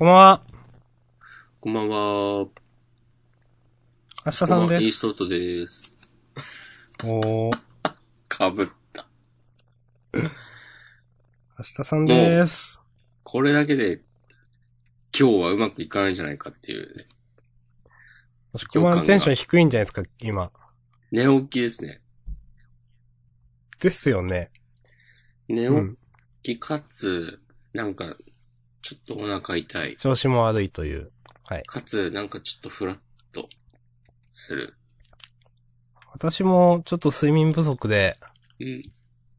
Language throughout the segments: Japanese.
こんばんは。こんばんは。明日さんです。イーストートです。おー、かぶった。明日さんです。これだけで、今日はうまくいかないんじゃないかっていう、ね、もしくはテンション低いんじゃないですか、今。寝起きですね。ですよね。寝うん。起きかつ、なんか、ちょっとお腹痛い。調子も悪いという。はい。かつ、なんかちょっとフラッとする。私もちょっと睡眠不足で、うん。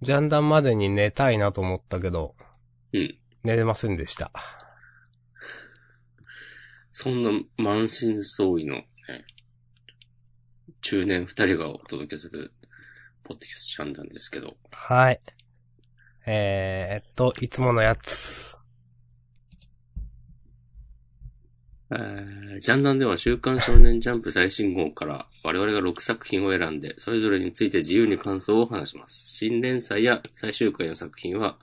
ジャンダンまでに寝たいなと思ったけど、うん。寝れませんでした。そんな満身創痍の、ね、中年二人がお届けする、ポッドキャストチャンなんですけど。はい。えーっと、いつものやつ。えージャンダンでは週刊少年ジャンプ最新号から我々が6作品を選んで、それぞれについて自由に感想を話します。新連載や最終回の作品は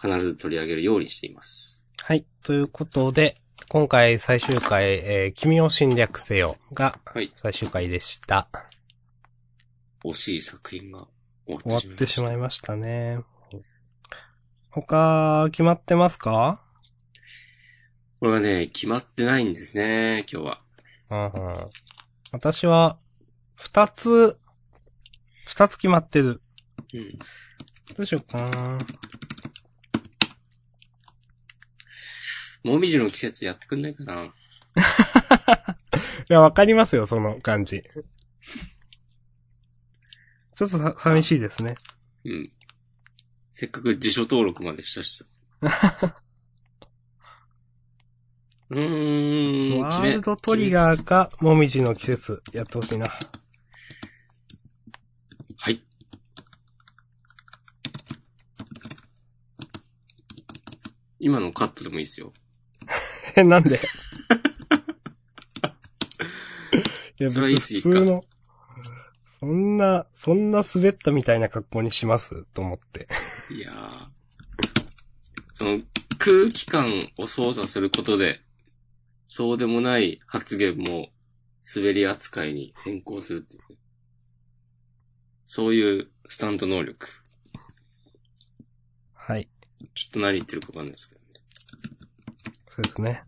必ず取り上げるようにしています。はい。ということで、今回最終回、えー君を侵略せよがはい。最終回でした。惜しい作品が終わ終わってしまいました。ってしまいましたね。他、決まってますか？これがね、決まってないんですね、今日は。うんうん。私は、二つ、二つ決まってる。うん。どうしようかな。もみじの季節やってくんないかな いや、わかりますよ、その感じ。ちょっとさ、寂しいですね。うん。せっかく辞書登録までしたしさ。うーん。ワールドトリガーか、もみじの季節、やってほしいな。はい。今のカットでもいいですよ。え、なんで？いや、別に普通の、そんな、そんな滑ったみたいな格好にします？と思って。いやー。その空気感を操作することで、そうでもない発言も滑り扱いに変更するっていうね。そういうスタンド能力。はい。ちょっと何言ってるかわかんないですけどそうですね。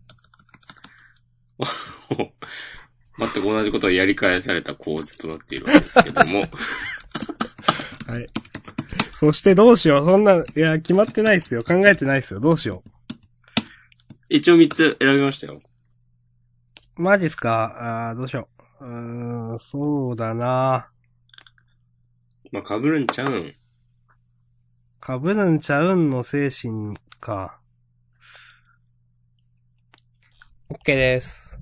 ね。全く同じことをやり返された構図となっているわけですけども。はい。そしてどうしよう。そんな、いや、決まってないっすよ。考えてないっすよ。どうしよ一応三つ選びましたよ。う。マジっすか？あーどうしよう。うーん、そうだなまあ、被るんちゃうん？かぶるんちゃうんの精神か。OK です。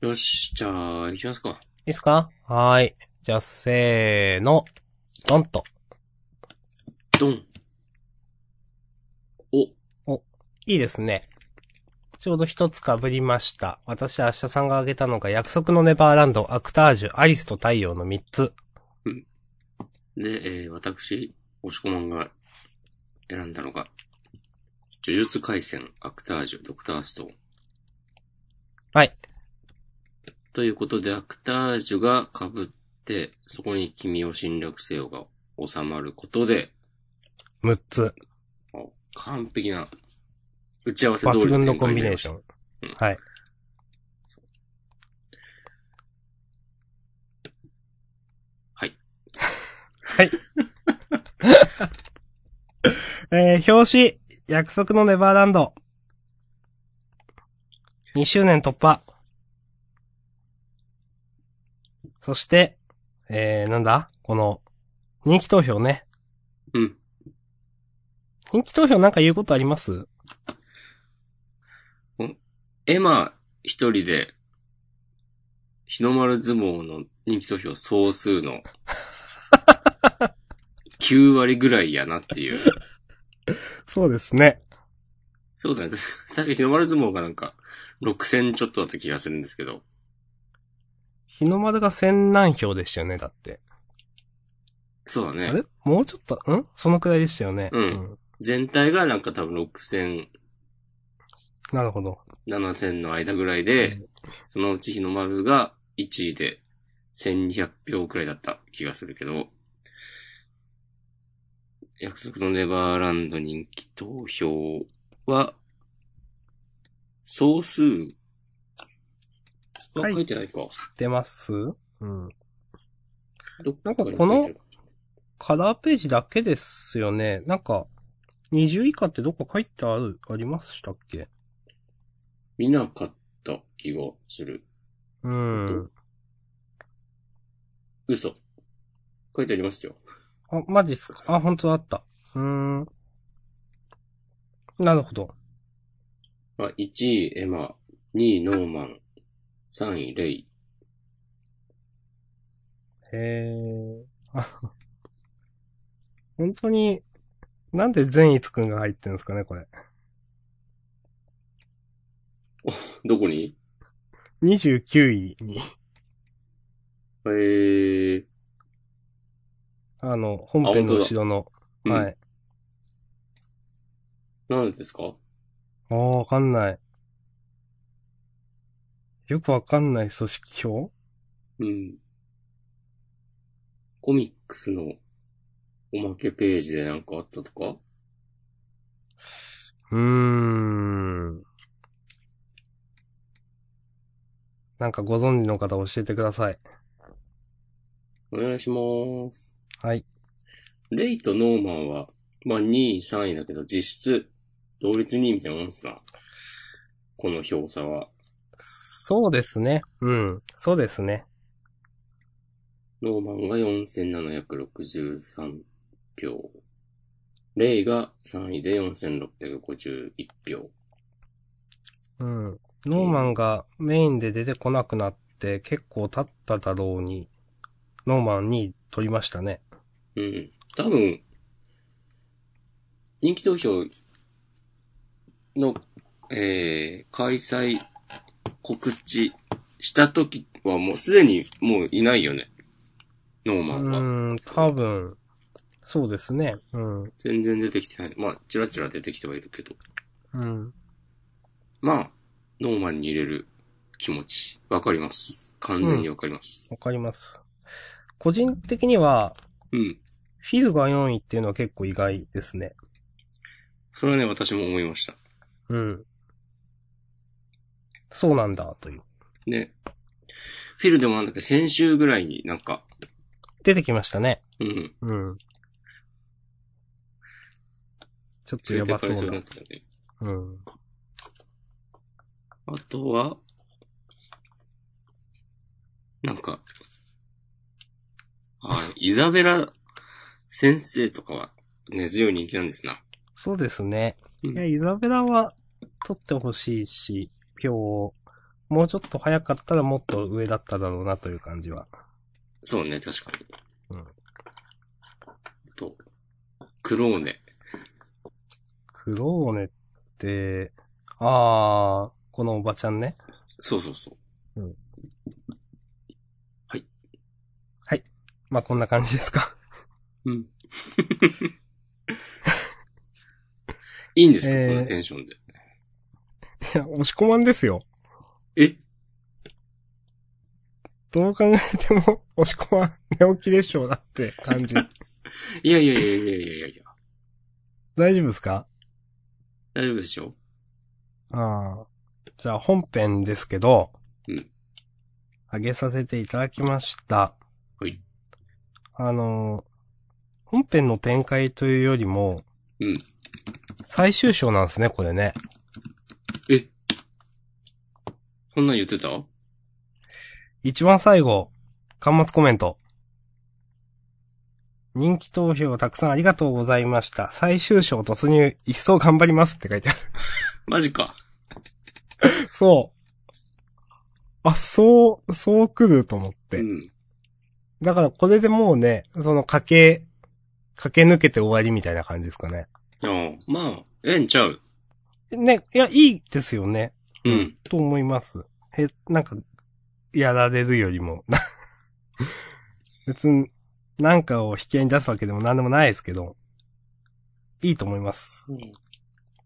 よし、じゃあ、行きますか。いいっすか？はーい。じゃあ、せーの。ドンと。ドン。お、いいですね。ちょうど一つ被りました。私、明日さんが挙げたのが、約束のネバーランド、アクタージュ、アリスと太陽の三つ。で、えー、私、押し込まんが選んだのが、呪術回戦、アクタージュ、ドクターストーン。はい。ということで、アクタージュが被って、そこに君を侵略せよが収まることで、六つ。お完璧な、打ち合わせ通り抜群の展コンビネーション。うんはい。はい。はい。えー、表紙、約束のネバーランド。2周年突破。そして、えー、なんだ？この、人気投票ね。うん。人気投票なんか言うことあります？エマ一人で、日の丸相撲の人気投票総数の 9割ぐらいやなっていう。そうですね。そうだね。確か日の丸相撲がなんか6000ちょっとだった気がするんですけど。日の丸が千何票でしたよね、だって。そうだねあれ？もうちょっと、ん？そのくらいでしたよね。うん全体がなんか多分6000なるほど。7000の間ぐらいで、そのうち日の丸が1位で1200票くらいだった気がするけど、約束のネバーランド人気投票は、総数ははい書いてないか。出ますうん。なんかにこのカラーページだけですよね。なんか、20以下ってどっか書いてある、ありましたっけ？見なかった気がする。うん。嘘。書いてありますよ。あ、マジっすか？あ、本当だあった。うーん。なるほど。まあ、1位エマ、2位ノーマン、3位レイ。へえ。あ 本当に、なんで善逸くんが入ってるんですかね、これ。どこに？29位に、えー、あの、本編の後ろの、うん。はい。なんでですか？ああ、わかんない。よくわかんない組織表？うん。コミックスのおまけページでなんかあったとか？うーん。なんかご存知の方教えてください。お願いします。はい。レイとノーマンは、まあ2位、3位だけど実質、同率2位みたいなもんさ。この票差は。そうですね。うん。そうですね。ノーマンが4763票。レイが3位で4651票。うん。ノーマンがメインで出てこなくなって結構経っただろうに、ノーマンに取りましたね。うん。多分、人気投票の、えー、開催告知した時はもうすでにもういないよね。ノーうマンは。ーん、多分、そうですね。うん。全然出てきてない。まあ、チラチラ出てきてはいるけど。うん。まあ、ノーマンに入れる気持ち、わかります。完全にわかります。わかります。個人的には、うん。フィルが4位っていうのは結構意外ですね。それはね、私も思いました。うん。そうなんだ、という。ね。フィルでもなんだっけ、先週ぐらいになんか、出てきましたね。うん。うん。ちょっとやばそうなね。うん。あとは、なんか、あイザベラ先生とかは根強い人気なんですな。そうですね。うんいや、イザベラは取ってほしいし、票を、もうちょっと早かったらもっと上だっただろうなという感じは。そうね、確かに。うんあと、クローネ。クローネって、あー、このおばちゃんね。そうそうそう。まあ、こんな感じですか。うん。いいんですか、えーこのテンションで。いや、押し込まんですよ。え？どう考えても、押し込まん寝起きでしょうなって感じ。い やいやいやいやいやいやいや。大丈夫ですか？大丈夫でしょああ。じゃあ本編ですけど、うん。上げさせていただきました。はい。あのー本編の展開というよりも、うん。最終章なんですね、これね。え？そんなん言ってた？一番最後、端末コメント。人気投票たくさんありがとうございました。最終章突入、一層頑張りますって書いてある。マジか。そう。あ、そう、そう来ると思って。うん。だからこれでもうね、その駆け、駆け抜けて終わりみたいな感じですかね。ああ、まあ、ええんちゃう？ね、いや、いいですよね。うん。と思います。へ、なんか、やられるよりも、な 別に、なんかを引き合いに出すわけでもなんでもないですけど、いいと思います。い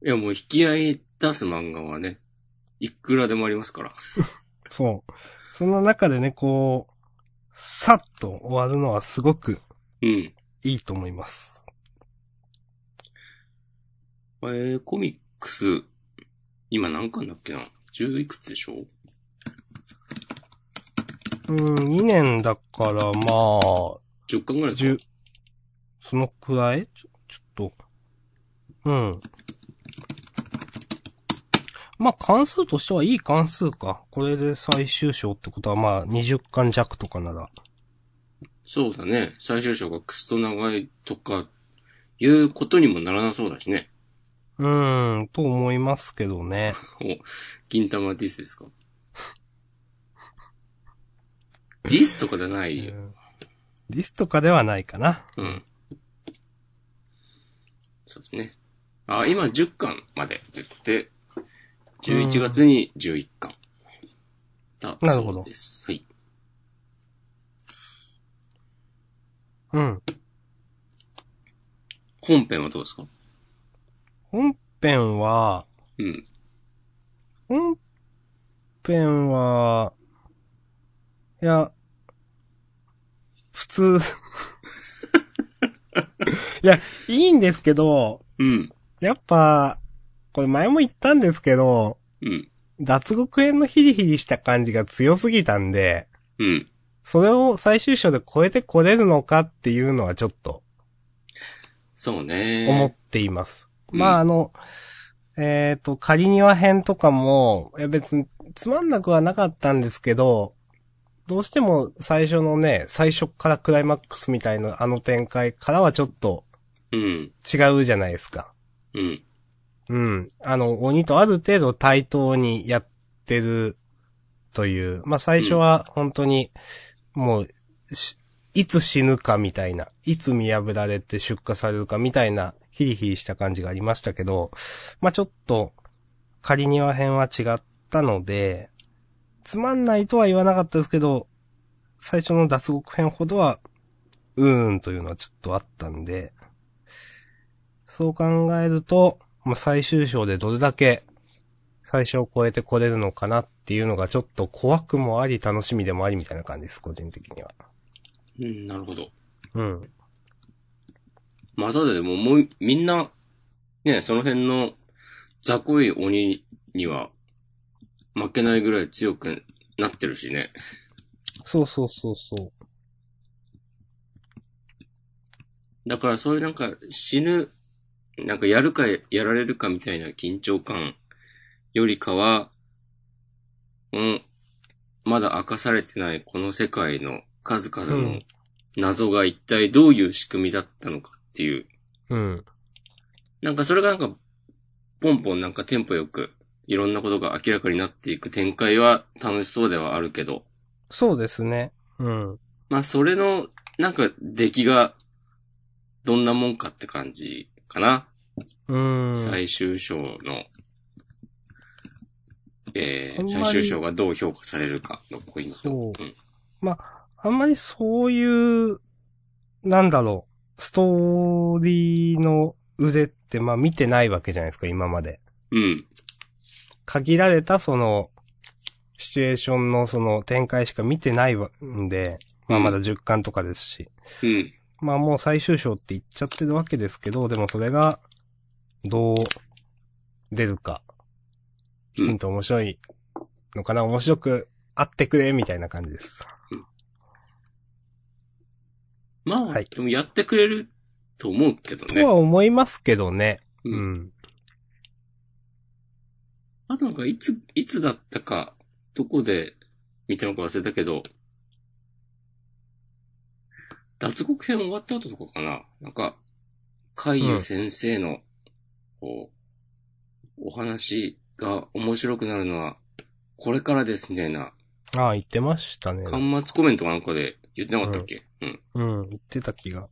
や、もう引き合い出す漫画はね、いくらでもありますから。そう。その中でね、こう、さっと終わるのはすごくうん。いいと思います。えー、コミックス、今何巻だっけな ?10 いくつでしょう？ん、2年だから、まあ、?10 巻ぐらいか？10、そのくらい？ちょ、ちょっと、うん。まあ、関数としてはいい関数か。これで最終章ってことは、まあ、20巻弱とかなら。そうだね。最終章がクソ長いとか、いうことにもならなそうだしね。うーん、と思いますけどね。お、銀玉ディスですか？ディスとかじゃないよ。リスとかではないかな。うん。そうですね。あ、今10巻まで出て、11月に11巻。だなるほどそうです。はい。うん。本編はどうですか？本編は、うん。本編は、いや、普通。いや、いいんですけど、うん。やっぱ、これ前も言ったんですけど、うん。脱獄編のヒリヒリした感じが強すぎたんで、うん。それを最終章で超えてこれるのかっていうのはちょっとそうね。思っています。うんまああの、えっ、と、仮庭編とかも、いや別につまんなくはなかったんですけど、どうしても最初のね、最初からクライマックスみたいなあの展開からはちょっとうん。違うじゃないですか。うん。うん。あの、鬼とある程度対等にやってるという。まあ最初は本当に、もうし、いつ死ぬかみたいな、いつ見破られて出荷されるかみたいな、ヒリヒリした感じがありましたけど、まあちょっと、仮には編は違ったので、つまんないとは言わなかったですけど、最初の脱獄編ほどは、うーんというのはちょっとあったんで、そう考えると、まあ、最終章でどれだけ最初を超えてこれるのかなっていうのがちょっと怖くもあり楽しみでもありみたいな感じです、個人的には。うん、なるほど。うん。まあ、ただでももう、みんな、ね、その辺の雑魚い鬼には負けないぐらい強くなってるしね。そうそうそうそう。だからそういうなんか死ぬ、なんかやるかやられるかみたいな緊張感よりかは、うん、まだ明かされてないこの世界の数々の謎が一体どういう仕組みだったのかっていう。うん。なんかそれがなんか、ポンポンなんかテンポよく、いろんなことが明らかになっていく展開は楽しそうではあるけど、そうですね。うん。まあそれの、なんか出来が、どんなもんかって感じかな。うん。最終章の、えー、最終章がどう評価されるかのポイント。そうんあんまりそういう、なんだろう、ストーリーの腕って、まあ見てないわけじゃないですか、今まで。うん。限られたその、シチュエーションのその展開しか見てないわんで、まあまだ10巻とかですし。うん。まあもう最終章って言っちゃってるわけですけど、でもそれが、どう出るか。きちんと面白いのかな、面白くあってくれ、みたいな感じです。まあ、はいでもやってくれると思うけどねと。は思いますけどね。う。うんん。あとなんかいつ、いつだったか、どこで見たのか忘れたけど、脱獄編終わった後とかかな。なんか、海優先生の、こう、お話が面白くなるのは、これからですみたいな、ああ、言ってましたね。端末コメントかなんかで言ってなかったっけ、うん、うん、言ってた気が。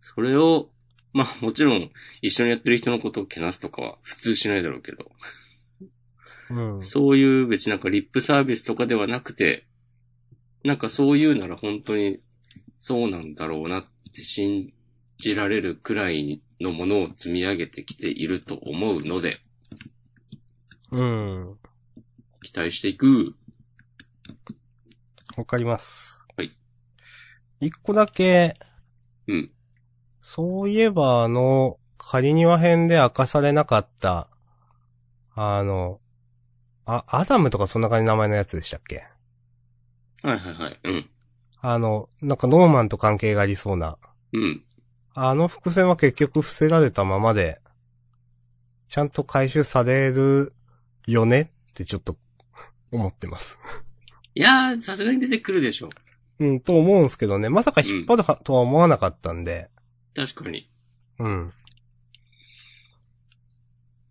それを、まあもちろん一緒にやってる人のことをけなすとかは普通しないだろうけど、うん。そういう別になんかリップサービスとかではなくて、なんかそういうなら本当にそうなんだろうなって信じられるくらいのものを積み上げてきていると思うので、うん。期待していく。わかります。はい。一個だけ、うん。そういえばあの、カリニワ編で明かされなかった、あの、あ、アダムとかそんな感じの名前のやつでしたっけ？はいはいはい。うん。あの、なんかノーマンと関係がありそうな。うん。あの伏線は結局伏せられたままで、ちゃんと回収されるよねってちょっと思ってます。いやー、さすがに出てくるでしょ。うん、と思うんすけどね。まさか引っ張るはとは思わなかったんで。確かに。うん。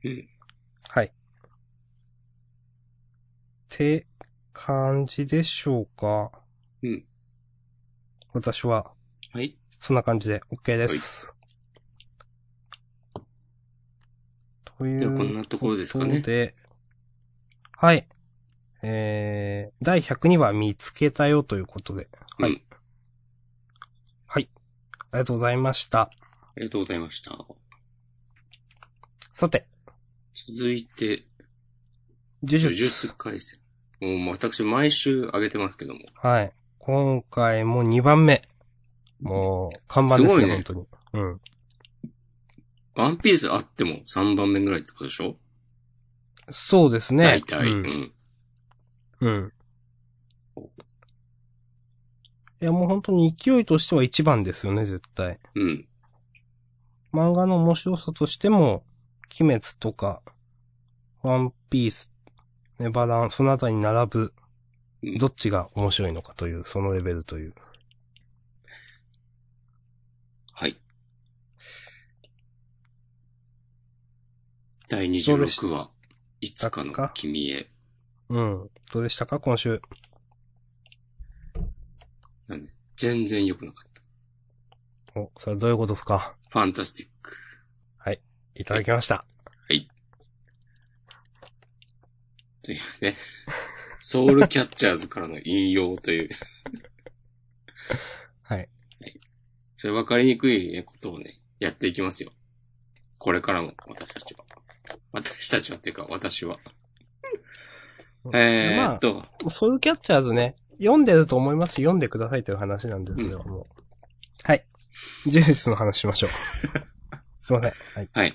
うん。はい。って感じでしょうか。うん。私は、はい。そんな感じで OK です。というではこんなところですかねで、はい。えー、第102話見つけたよということで。はい。うんはい。ありがとうございました。ありがとうございました。さて、続いて、呪術。呪術回戦。もう私毎週上げてますけども。はい。今回も2番目。もう、看板ですね、すごいね本当に。うん。ワンピースあっても3番目ぐらいってことでしょ？そうですね。大体。う。うんん。うん。いや、もう本当に勢いとしては一番ですよね、絶対。うん。漫画の面白さとしても、鬼滅とか、ワンピース、ネバラン、そのあたりに並ぶうん、どっちが面白いのかという、そのレベルという。はい。第どうでし26話、いつかの君へ。うん。どうでしたか、今週。なんで全然良くなかった。お、それはどういうことですか？ファンタスティック。いただきました。というね。ソウルキャッチャーズからの引用という。はい。それ分かりにくいねことをね、やっていきますよ。これからも、私たちは。私たちはっていうか、私は。えーっと、まあ、ソウルキャッチャーズね、読んでると思いますし、読んでくださいという話なんですけども。はい。呪術の話しましょう。すいません。はい。はい。い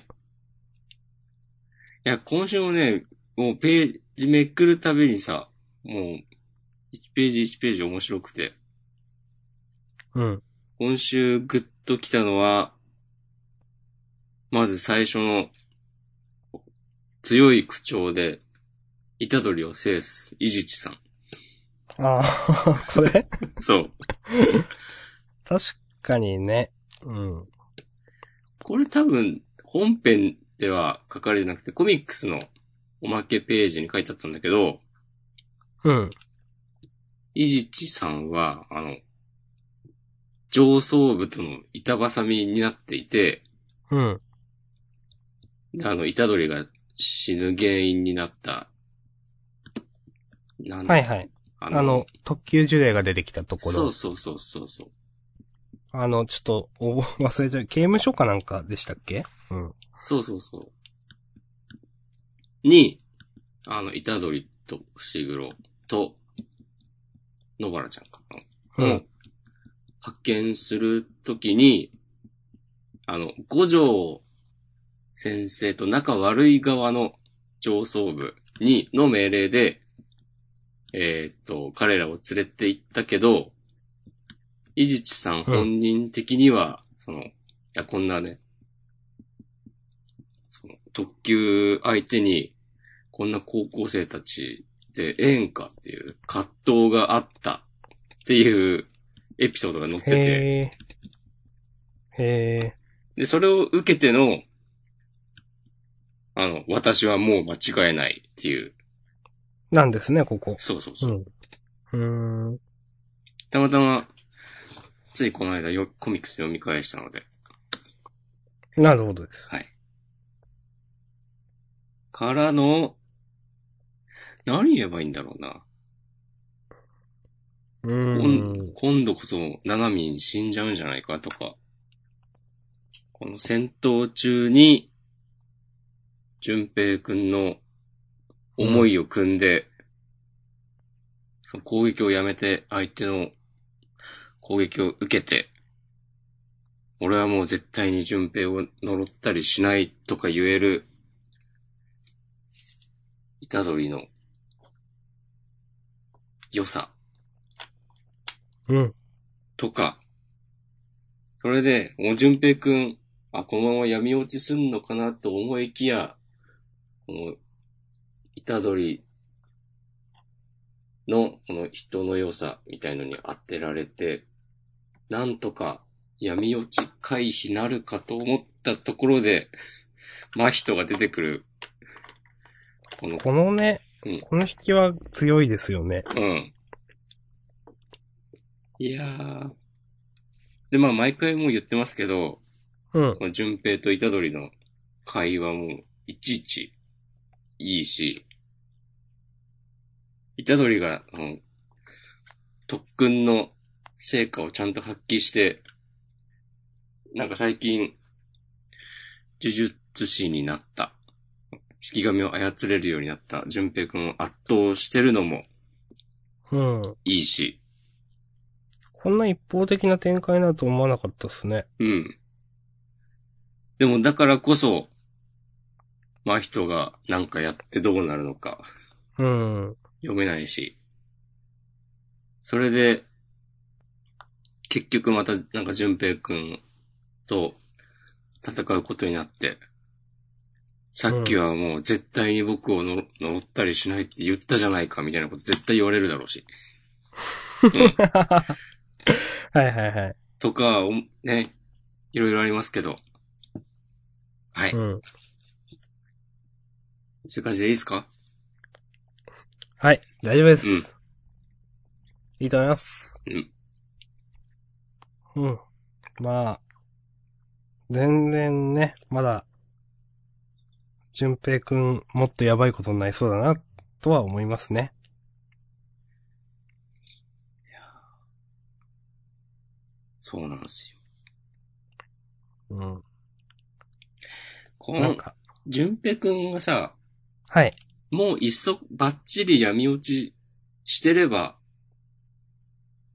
や、今週もね、もうページめくるたびにさ、もう、1ページ1ページ面白くて、うん。今週グッと来たのは、まず最初の、強い口調で、虎取を制す、伊地知さん。ああ、これ？そう。確かにね。うん。これ多分、本編では書かれてなくて、コミックスのおまけページに書いてあったんだけど、うん。伊地知さんは、あの、上層部との板挟みになっていて、うん。であの、虎取が死ぬ原因になった、なんだはいはい。ああの、特級呪霊が出てきたところ。そうそうそうそうそう。あの、ちょっと、お忘れちゃう。刑務所かなんかでしたっけ？うん。そうそうそう。に、あの、虎取と伏黒と、野原ちゃんかな。うんを発見するときに、あの、五条先生と仲悪い側の上層部に、の命令で、えーっと、彼らを連れて行ったけど、伊地知さん本人的には、その、いや、こんなね、その特急相手に、こんな高校生たちでええんかっていう葛藤があったっていうエピソードが載ってて、へえ。で、それを受けての、あの、私はもう間違えないっていう、なんですね、ここ。そうそうそうう。ん。ん。たまたま、ついこの間よコミックス読み返したので、なるほどです。はい。からの、何言えばいいんだろうな。うん。今度こそ、ナナミン死んじゃうんじゃないかとか、この戦闘中に、淳平くんの思いを組んで、その攻撃をやめて、相手の攻撃を受けて、俺はもう絶対に順平を呪ったりしないとか言える、虎杖の良さうん。とか、それで、もう順平くん、あ、このまま闇落ちすんのかなと思いきや、この、虎杖の、この人の良さみたいのに当てられて、なんとか闇落ち回避なるかと思ったところで、真人が出てくる。この、このね、うんこの引きは強いですよね。うん。いやー。で、まあ毎回もう言ってますけど、うん。順平と虎杖の会話もいちいちいいし、虎杖が、うん、特訓の成果をちゃんと発揮して、なんか最近、呪術師になった、式神を操れるようになった順平くんを圧倒してるのもうん。いいし、こんな一方的な展開だと思わなかったですね。うん。でもだからこそ、真人がなんかやってどうなるのかうん。読めないし。それで、結局またなんか淳平くんと戦うことになって、さっきはもう絶対に僕をの呪ったりしないって言ったじゃないかみたいなこと絶対言われるだろうし。はいはいはい。とか、おね、いろいろありますけど。はい。うん。そういう感じでいいですか？はい。大丈夫です。うんいいと思います。うん。うん。まあ、全然ね、まだ、淳平くん、もっとやばいことになりそうだな、とは思いますね。そうなんですよ。うん。この、なんか、淳平くんがさ、はい。もういっそバッチリ闇落ちしてれば、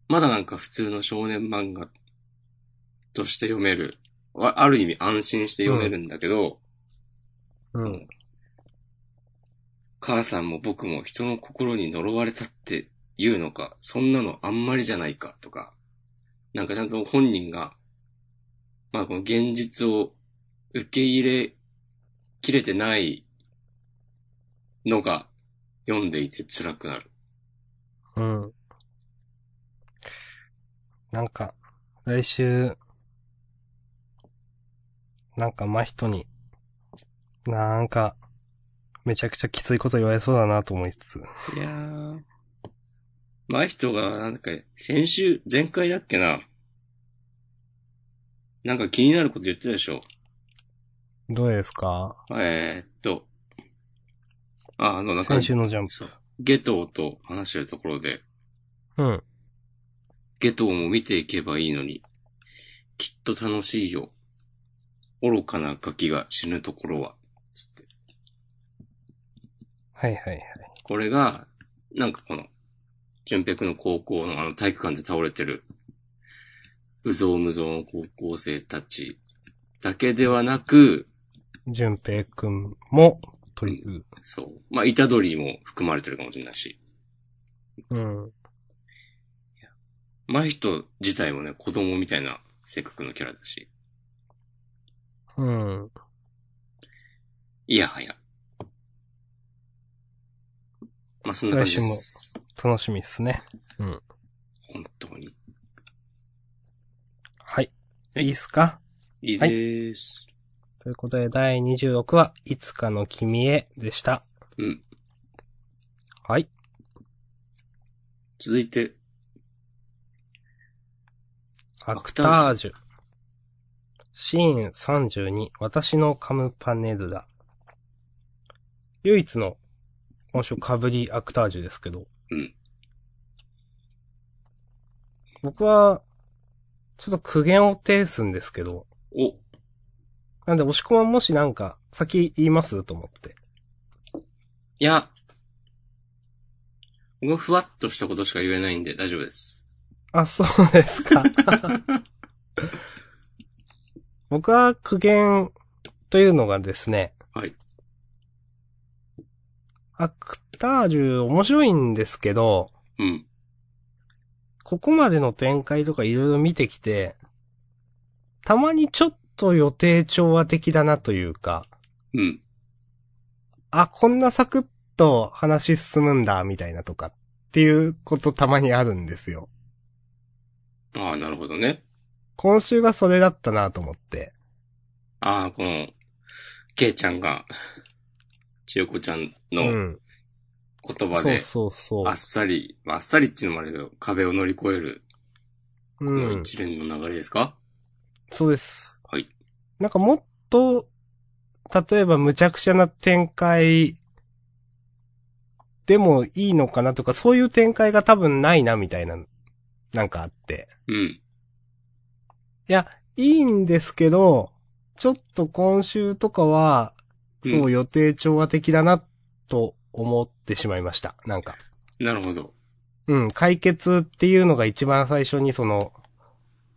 まだなんか普通の少年漫画として読める。あある意味安心して読めるんだけど、うん。母さんも僕も人の心に呪われたって言うのか、そんなのあんまりじゃないかとか、なんかちゃんと本人が、まあこの現実を受け入れきれてないのが読んでいて辛くなる。うん。なんか、来週、なんか真人に、なんか、めちゃくちゃきついこと言われそうだなと思いつつ。いやー。前人が、なんか、先週、前回だっけな。なんか気になること言ってたでしょ。どうですか？えー、っと。あ、あの、なんか先、週のジャンプ。そう。ゲトウと話してるところで、うん。ゲトウも見ていけばいいのに、きっと楽しいよ。愚かなガキが死ぬところは、つって。はいはいはい。これが、なんかこの、純平君の高校のあの体育館で倒れてる、うぞうむぞうの高校生たちだけではなく、淳平くんも、という。そう。まあ、虎杖も含まれてるかもしれないし、うん。真人自体もね、子供みたいな性格のキャラだし、うん。いやはや。まあ、そんな感じです。楽しみっすね。本当に。はい。はいいいっすか？いいです。ということで、第26話、いつかの君へでした。うん。はい。続いて、アクタージュ。シーン32、私のカムパネルだ。唯一の、今週かぶりアクタージュですけど。うん僕は、ちょっと苦言を呈すんですけど。お、なんで、押し込まんもしなんか、先言いますと思って。いや、僕はふわっとしたことしか言えないんで大丈夫です。あ、そうですか。僕は苦言というのがですね、はい。アクタージュ面白いんですけど、うん。ここまでの展開とかいろいろ見てきて、たまにちょっと予定調和的だなというか、うん。あ、こんなサクッと話進むんだ、みたいなとかっていうことたまにあるんですよ。ああ、なるほどね。今週がそれだったなと思って。ああ、この、ケイちゃんが、千代子ちゃんうのん。そう言葉で、そうそうあっ。さり、まああっさりっていうのもあるけど、壁を乗り越える、このうん。一連の流れですか、そうです。はい。なんかもっと、例えば無茶苦茶な展開でもいいのかなとか、そういう展開が多分ないな、みたいな、なんかあって。うん。いや、いいんですけど、ちょっと今週とかは、そううん予定調和的だな、と思ってしまいました。なんか。なるほど。うん、解決っていうのが一番最初にその、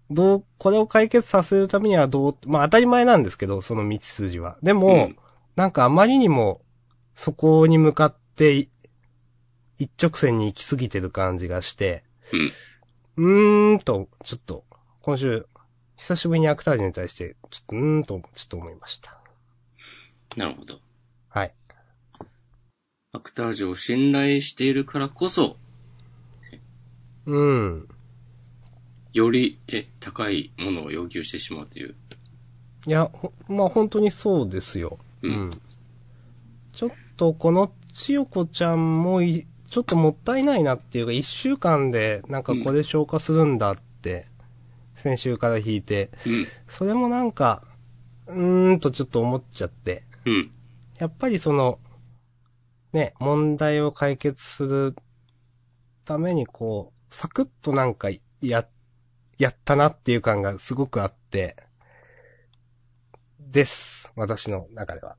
どう、これを解決させるためにはどう、まあ当たり前なんですけど、その道筋は。でも、うんなんかあまりにも、そこに向かってい、一直線に行き過ぎてる感じがして、うーんと、ちょっと、今週、久しぶりにアクタージュに対して、ちょっと、うーんと、ちょっと思いました。なるほど。はい。アクタージュを信頼しているからこそ、うん。よりえ高いものを要求してしまうという。いや、ほまあ本当にそうですよ。ううんん。ちょっとこの千代子ちゃんもい、ちょっともったいないなっていうか、一週間でなんかこれ消化するんだって、先週から引いて、それもなんか、うーんとちょっと思っちゃって、うん。うん。やっぱりその、ね、問題を解決するためにこう、サクッとなんかや、やったなっていう感がすごくあって、です。私の中では。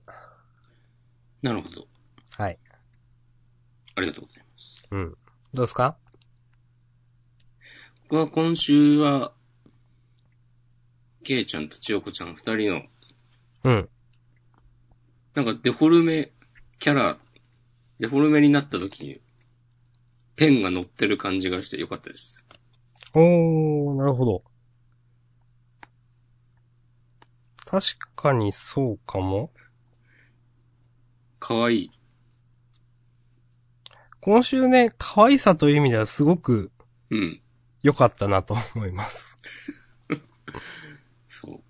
なるほど。はい。ありがとうございます。うん。どうですか？僕は今週は、ケイちゃんと千代子ちゃん二人の、うん。なんかデフォルメキャラ、デフォルメになった時に、ペンが乗ってる感じがしてよかったです。おー、なるほど。確かにそうかも。かわいい。今週ね、可愛さという意味ではすごくうん。良かったなと思います。そう。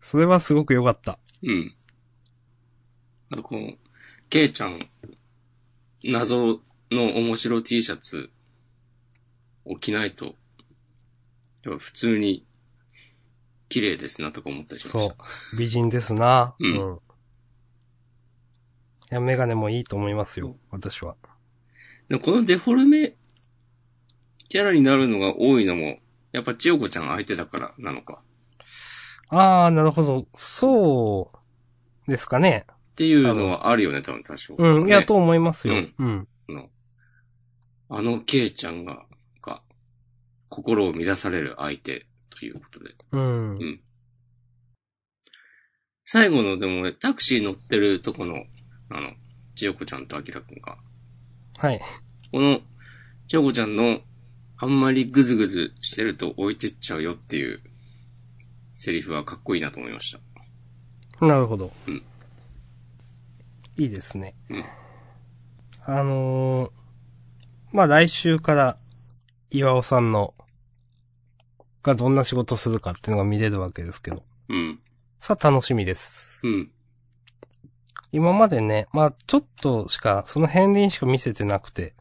それはすごく良かった。うん。あとこの、ケイちゃん、謎の面白 T シャツを着ないと、やっぱ普通に綺麗ですなとか思ったりしましそた。う。美人ですな。うんいや、メガネもいいと思いますよ。私は。でもこのデフォルメキャラになるのが多いのも、やっぱ千代子ちゃん相手だからなのか。あー、なるほど。そうですかね。っていうのはあるよね、多分多少。うん。いや、ねと思いますよ。うんうん。あの、あのケイちゃんが、が、心を乱される相手ということで。うん。うん最後のでもね、タクシー乗ってるとこの、あの、千代子ちゃんと明くんが、はい。この、千代子ちゃんの、あんまりグズグズしてると置いてっちゃうよっていう、セリフはかっこいいなと思いました。なるほど。うんいいですね。うんあのーまあ、来週から、岩尾さんの、がどんな仕事するかっていうのが見れるわけですけど。うん。さあ、楽しみです。うん。今までね、まあ、ちょっとしか、その片鱗しか見せてなくて、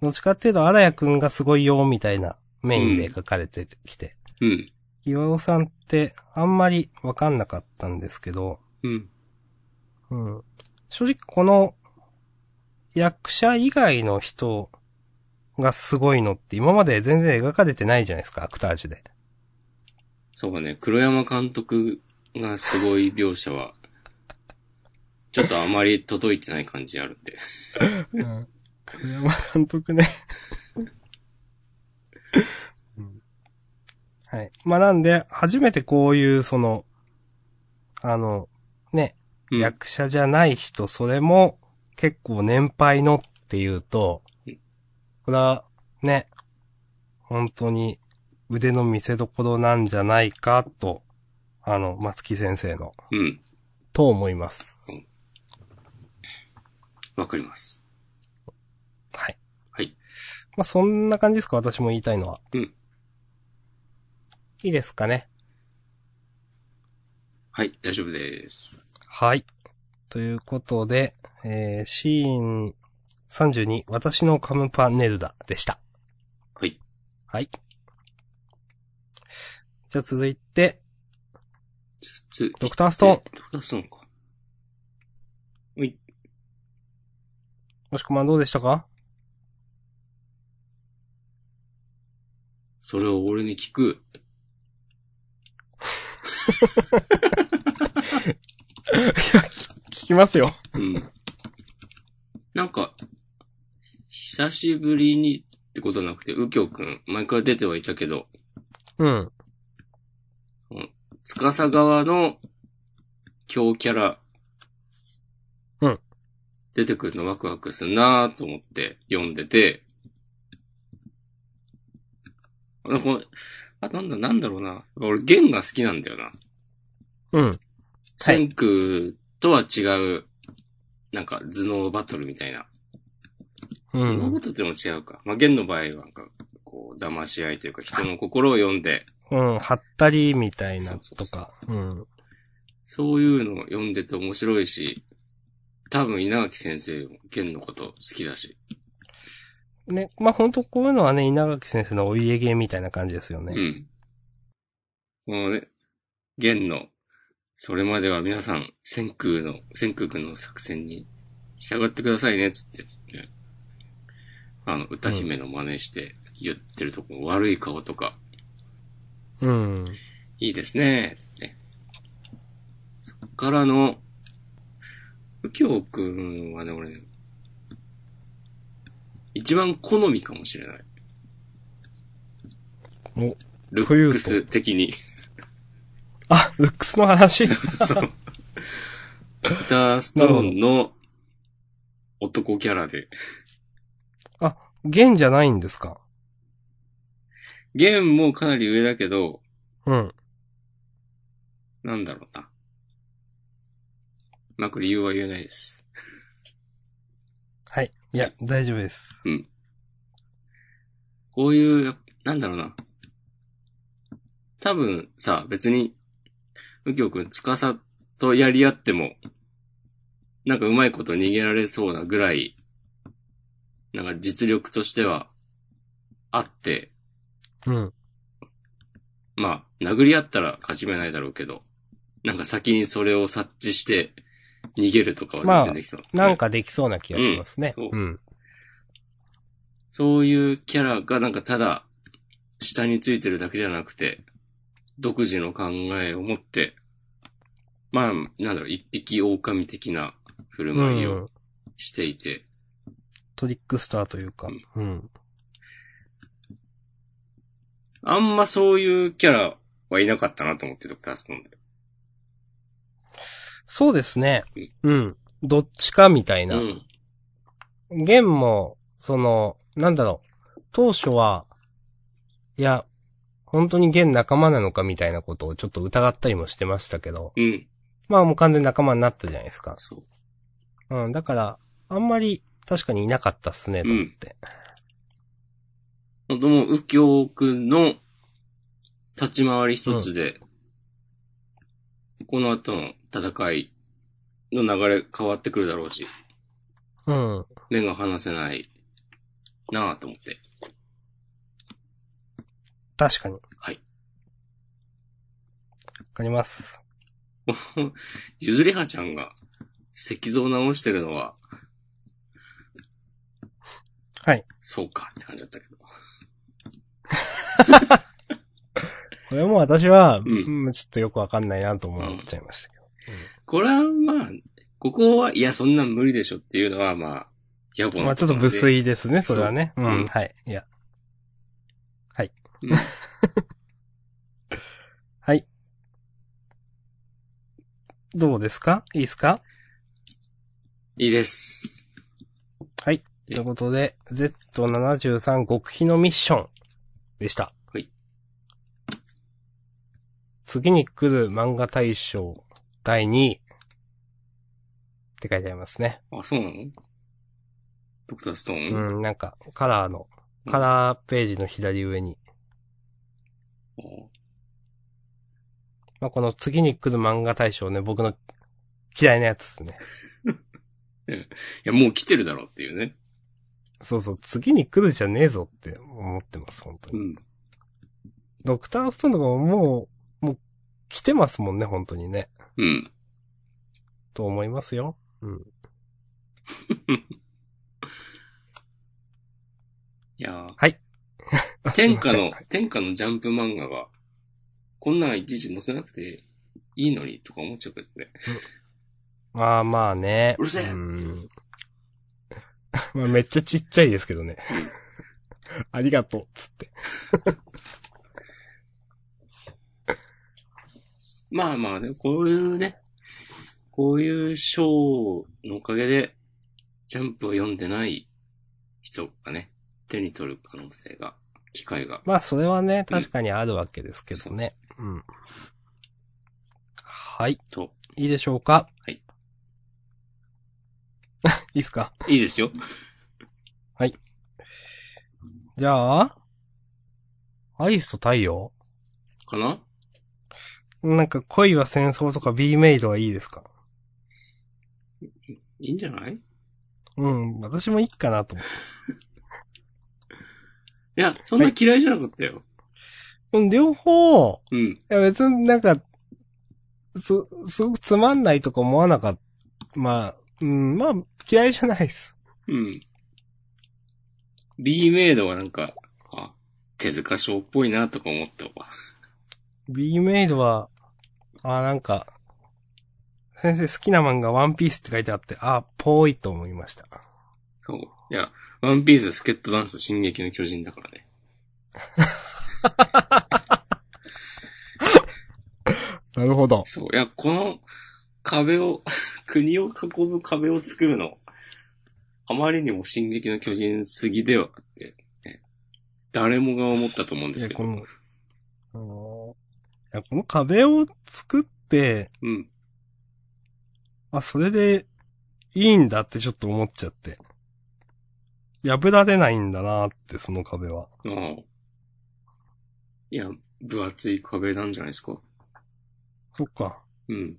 どっちかっていうと、荒谷くんがすごいよ、みたいなメインで書かれてきて、うん。岩尾さんってあんまりわかんなかったんですけど、うん。うん。正直この役者以外の人がすごいのって今まで全然描かれてないじゃないですか、アクタージュで。そうかね、黒山監督がすごい描写は、ちょっとあまり届いてない感じあるんで。栗山監督ね。うんはい。まあなんで、初めてこういう、その、あの、ね、うん。役者じゃない人、それも結構年配のっていうとうん、これはね、本当に腕の見せ所なんじゃないかと、あの、松木先生の、うん。と思います。わかります。はい。はい。まあそんな感じですか、私も言いたいのは。うん。いいですかね。はい、大丈夫です。はい。ということで、えー、シーン32、私のカムパネルダでした。はい。はい。じゃあ続いて、つドクターストーン。ドクターストーンか。うい。もしくまんどうでしたか？それを俺に聞く。聞きますよ。うん。なんか、久しぶりにってことなくて、右京くん、前から出てはいたけど、うん。司側の強キャラ、うん。出てくるのワクワクするなぁと思って読んでて、あこれあ、なんだ、なんだろうな。俺、弦が好きなんだよな。うん。はい千空とは違う、なんか頭脳バトルみたいな。うん頭脳バ。トルでも違うか。まあ、弦の場合はなんか、こう、騙し合いというか、人の心を読んで、うん。はったりみたいなそうそうそうとか。うん。そういうのを読んでて面白いし、多分稲垣先生も弦のこと好きだし。ね、まあ、本当こういうのはね、稲垣先生のお家芸みたいな感じですよね。うん。このね、弦の、それまでは皆さん、千空の、千空君の作戦に従ってくださいね、つって、ね。あの、歌姫の真似して言ってるとこ、悪い顔とか、うん。いいですね、つって。そっからの、右京くんはね、俺ね、一番好みかもしれない。お、ルックス的に。あ、ルックスの話そう。ピターストーンの男キャラで。あ、弦じゃないんですか？ゲームもかなり上だけど、うん。なんだろうな。まあ、これ理由は言えないです。はい。いや、大丈夫です。こういう、やなんだろうな。多分さ、別に、右京くん、司とやり合っても、なんかうまいこと逃げられそうなぐらい、なんか実力としては、あって、うん。まあ、殴り合ったら勝ち目ないだろうけど、なんか先にそれを察知して、逃げるとかは全然できそう、なんかできそうな気がしますね。うんそううん。そういうキャラがなんかただ、下についてるだけじゃなくて、独自の考えを持って、まあ、なんだろう、一匹狼的な振るう舞いをん。していて、トリックスターというか。うん。あんまそういうキャラはいなかったなと思って、ドクターストーンで。そうですね。うん。どっちかみたいうな。ん。弦も、その、なんだろう。当初は、いや、本当に弦仲間なのかみたいなことをちょっと疑ったりもしてましたけど。うん。まあもう完全に仲間になったじゃないですか。そう。うん。だから、あんまり確かにいなかったっすね、と思って。ほんともう、右京くんの立ち回り一つで、この後の戦いの流れ変わってくるだろうし、うん。目が離せないなぁと思って。確かに。わはい。かります。ゆずりはちゃんが石像直してるのは、はい。そうかって感じだったけど。これも私は、んうん、ちょっとよくわかんないなと思っちゃいましたけど。これはまあ、ここは、いや、そんなん無理でしょっていうのはまあ、野暮なまあちょっと無粋。粋ですね、それはね。ううんん、はい。いや。はい。うん はい。どうですか？いいですか？いいです。はい。ということで、Z73 極秘のミッションでした。はい。次に来る漫画大賞第2位って書いてありますね。あ、そうなの？ドクターストーン、うん、なんか、カラーの、カラーページの左上に、あまあ、この次に来る漫画大賞ね、僕の嫌いなやつですね。いや、もう来てるだろうっていうね。そうそう、次に来るじゃねえぞって思ってます、本当に。うん。ドクターストーンとかももう、もう来てますもんね、本当にね。うん。と思いますよ。うん。いやーはい。天下の天下のジャンプ漫画が、こんなんいちいち載せなくていいのにとか思っちゃうけどね。まあまあね。うるせえうん。まあめっちゃちっちゃいですけどね。ありがとう、つって。まあまあね、こういうね、こういう賞のおかげで、ジャンプを読んでない人がね、手に取る可能性が、機会が。まあそれはね、確かにあるわけですけどね。うん。はい。と、いいでしょうか？はい。いいっすか？いいですよ。じゃあ、アリスと太陽？かな？なんか恋は戦争とか B メイドはいいですか？いいんじゃない？いうん、私もいいかなと思 や、そんな嫌いじゃなかったよ。う。うん、両方、うん。いや別になんか、す、すごくつまんないとか思わなかった。まあ、うん、まあ、嫌いじゃないです。うん。B メイドはなんか、あ、手塚賞っぽいなとか思ったわ。B メイドは、あ、なんか、先生好きな漫画ワンピースって書いてあって、あ、ぽいと思いました。そう。いや、ワンピース、スケットダンス、進撃の巨人だからね。なるほど。そう。いや、この壁を、国を囲む壁を作るの、あまりにも進撃の巨人すぎではって、ね、誰もが思ったと思うんですけど。この、あのいやこの壁を作って、うん。あ、それでいいんだってちょっと思っちゃって。破られないんだなって、その壁は。ああ。いや、分厚い壁なんじゃないですか。そっか。うん。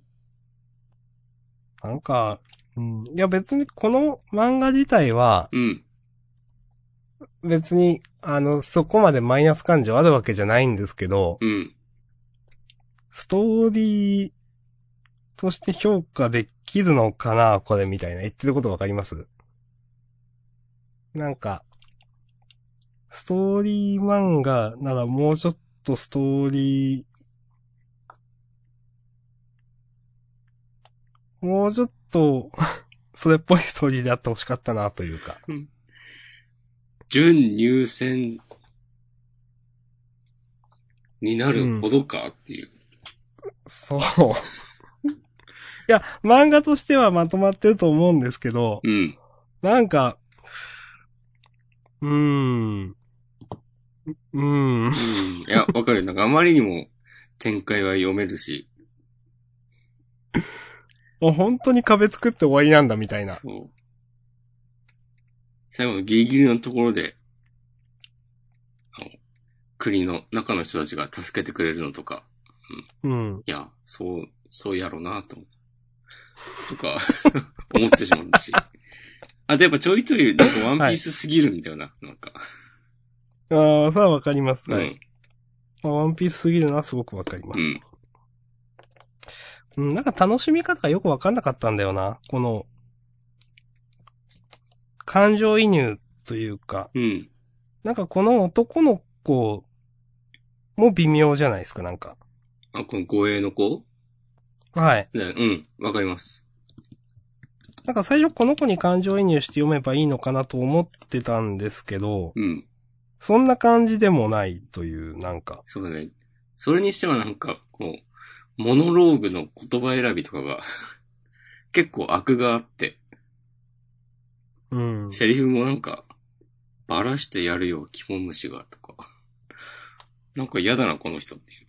なんか、うん。いや別にこの漫画自体は、うん。別に、あの、そこまでマイナス感情あるわけじゃないんですけど、うん。ストーリーとして評価できるのかなこれみたいな。言ってることわかります？なんか、ストーリー漫画ならもうちょっとストーリー、もうちょっと、それっぽいストーリーであってほしかったなというか。準入選になるほどかっていう。そう。いや、漫画としてはまとまってると思うんですけど、うん。なんか、うーん。うーん。うん。いや、わかる。なんかあまりにも展開は読めるし。もう本当に壁作って終わりなんだみたいな。そう。最後のギリギリのところで、あの、国の中の人たちが助けてくれるのとか、うん。いや、そう、そうやろうなと思って。とか、思ってしまったし。あとやっぱちょいちょい、なんかワンピースすぎるんだよな、なんか。ああ、さあわかります。うん。はい。まあ、ワンピースすぎるのはすごくわかります。うん。うん、なんか楽しみ方がよくわかんなかったんだよな。この、感情移入というか、うん。なんかこの男の子も微妙じゃないですか、なんか。あ、この護衛の子？はい。ねうん。わかります。なんか最初この子に感情移入して読めばいいのかなと思ってたんですけど、うん。そんな感じでもないという、なんか。そうだね。それにしてはなんか、こう、モノローグの言葉選びとかが、結構悪があって、うん。セリフもなんか、ばらしてやるよ、肝虫が、とか。なんか嫌だな、この人っていう。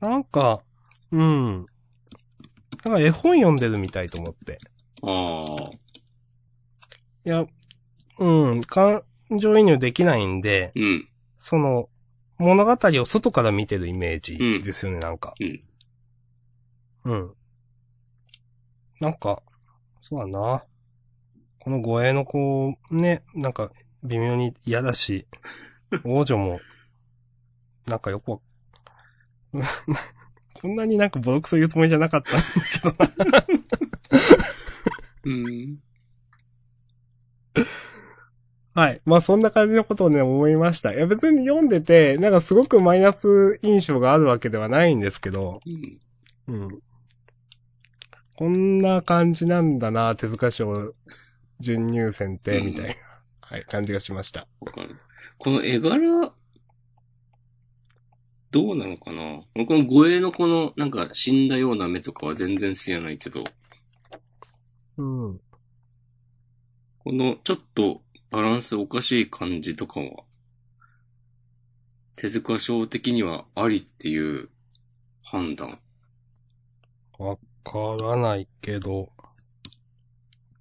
なんか、うん。なんか絵本読んでるみたいと思って。ああ。いや、うん、感情移入できないんで、うん。その、物語を外から見てるイメージですよね、なんか。うん。うん。なんか、そうだな。この護衛の子、ね、なんか、微妙に嫌だし、王女も、なんかよくわ、こんなになんかボロクソ言うつもりじゃなかったんだけどな。うん。はい。まあそんな感じのことをね、思いました。いや別に読んでて、なんかすごくマイナス印象があるわけではないんですけど、うん。うん。こんな感じなんだな、手塚賞準入選って、うんみたいな、はい、感じがしました。この絵柄、どうなのかな？この護衛のこの、なんか死んだような目とかは全然好きじゃないけど、うん。このちょっとバランスおかしい感じとかは、手塚賞的にはありっていう判断。わからないけど、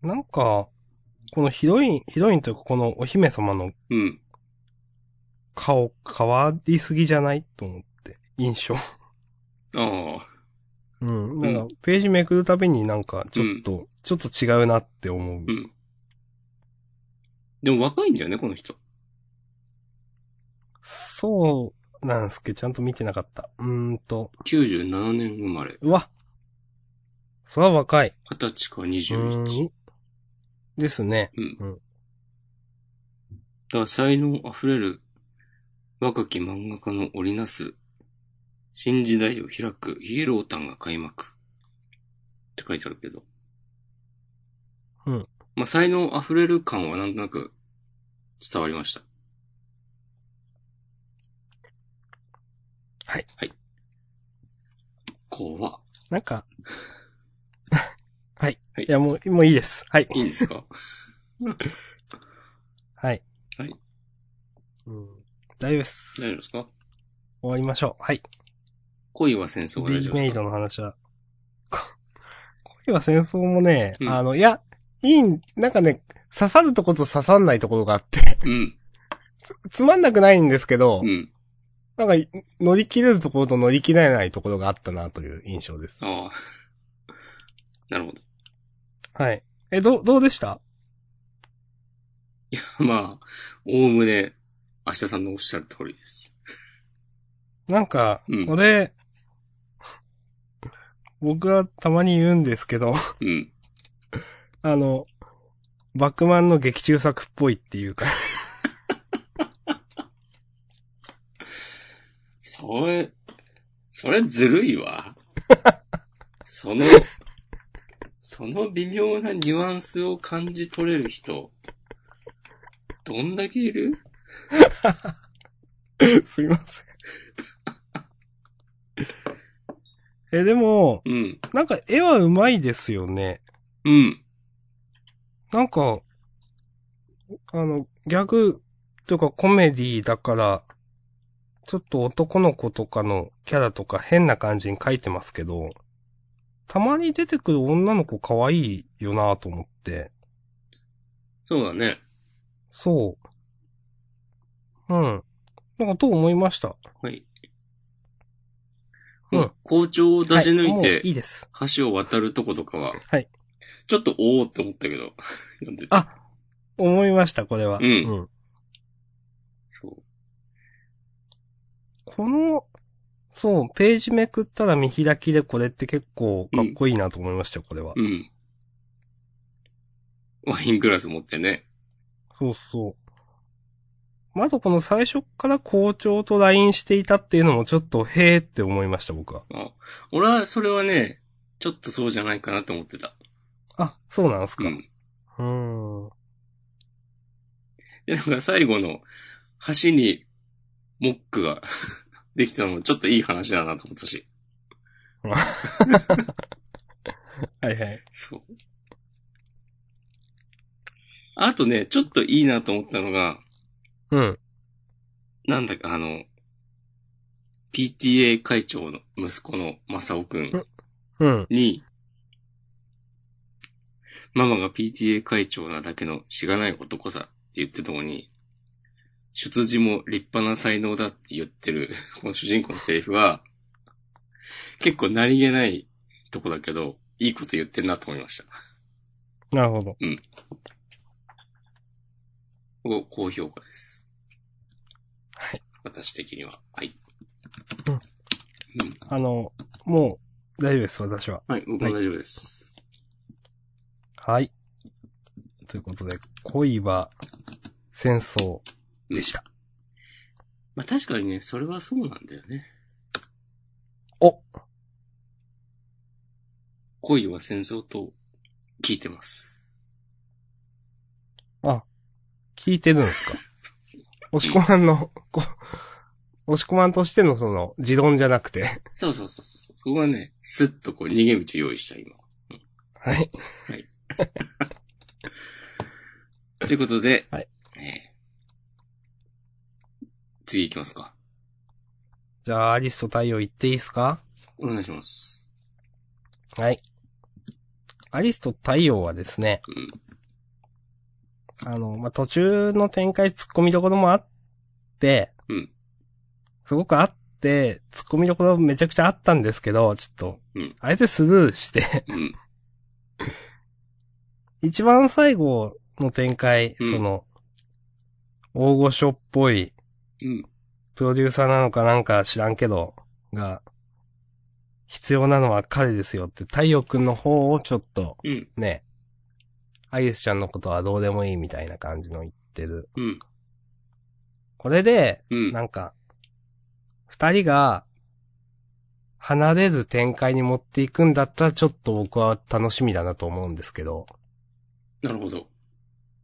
なんか、このヒロイン、ヒロインというかこのお姫様のうん。顔変わりすぎじゃない？と思って、印象。ああ。うん。なんか、ページめくるたびになんか、ちょっと、ちょっと違うなって思う。うん。でも若いんだよね、この人。そうなんすけど、ちゃんと見てなかった。うーんと、97年生まれ。うわそれは若い。20歳かう21。ーん。ですね。うん。うんだから才能あふれる若き漫画家の織りなす新時代を開くイエロータンが開幕。って書いてあるけど。うん。まあ、才能あふれる感はなんとなく伝わりました。はい。はい。怖っなんか、はい。はいいや、もう、もういいです。はい。いいんですか？はい。はい。うん。大丈夫です。終大丈夫ですか？わりましょう。はい。恋は戦争が大丈夫ですか？ドの話は。こ恋は戦争もね、うんあの、いや、いいん、なんかね、刺さるところと刺さんないところがあって、うん。つまんなくないんですけど、うん。なんか、乗り切れるところと乗り切れないところがあったなという印象です。ああ。なるほど。はい。え、どう、どうでした？いや、まあ、おおむね、明日さんのおっしゃる通りです。なんかうん、これ、僕はたまに言うんですけど、うん。あの、バックマンの劇中作っぽいっていうか、それ、それずるいわ。その、その微妙なニュアンスを感じ取れる人、どんだけいる？すいません。え、でも、うん。なんか絵は上手いですよね。うん。なんか、あの、ギャグとかコメディだから、ちょっと男の子とかのキャラとか変な感じに描いてますけど、たまに出てくる女の子可愛いよなと思って。そうだね。そう。うん。なんかどう思いました？はい。うん校長を出し抜はいもういて、いいです。橋を渡るとことかは、はい。ちょっとおーって思ったけど、読んでて。あ思いました、これは。うんそう。この、そう、ページめくったら見開きでこれって結構かっこいいなと思いましたよ、これは。うん。ワイングラス持ってね。そうそう。まだこの最初から校長と LINE していたっていうのもちょっとへーって思いました、僕は。あ俺は、それはね、ちょっとそうじゃないかなと思ってた。あ、そうなんですか。うん。うーん。で、なんか最後の橋にモックが できたのもちょっといい話だなと思ったし。はいはい。そう。あとね、ちょっといいなと思ったのが、うん。なんだかあの、PTA 会長の息子の正雄くんうん。に、ママが PTA 会長なだけのしがない男さって言ってたのに、出自も立派な才能だって言ってる、この主人公のセリフは、結構何気ないとこだけど、いいこと言ってんなと思いました。なるほど。ここ高評価です。はい。私的には。はい。うんうん。あの、もう、大丈夫です、私は。はい、僕も大丈夫です。はい。ということで、恋は戦争でした。まあ確かにね、それはそうなんだよね。お恋は戦争と聞いてます。あ、聞いてるんですか？押し込まんの、こ押し込まんとしてのその、持論じゃなくて。そうそうそうそう。そこはね、スッとこう逃げ道用意した今。はい。ということで、はいえー次行きますか。じゃあ、アリスと太陽言っていいですか？お願いします。はい。アリスと太陽はですね、うん。あの、まあ、途中の展開突っ込みどころもあって、うんすごくあって、突っ込みどころめちゃくちゃあったんですけど、ちょっと、うんあえてスルーして、うん。一番最後の展開、うんその、大御所っぽい、うん。プロデューサーなのかなんか知らんけど、が、必要なのは彼ですよって、太陽くんの方をちょっと、うん。ね、アリスちゃんのことはどうでもいいみたいな感じの言ってる。うん。これで、うん。なんか、二人が、離れず展開に持っていくんだったらちょっと僕は楽しみだなと思うんですけど、なるほど。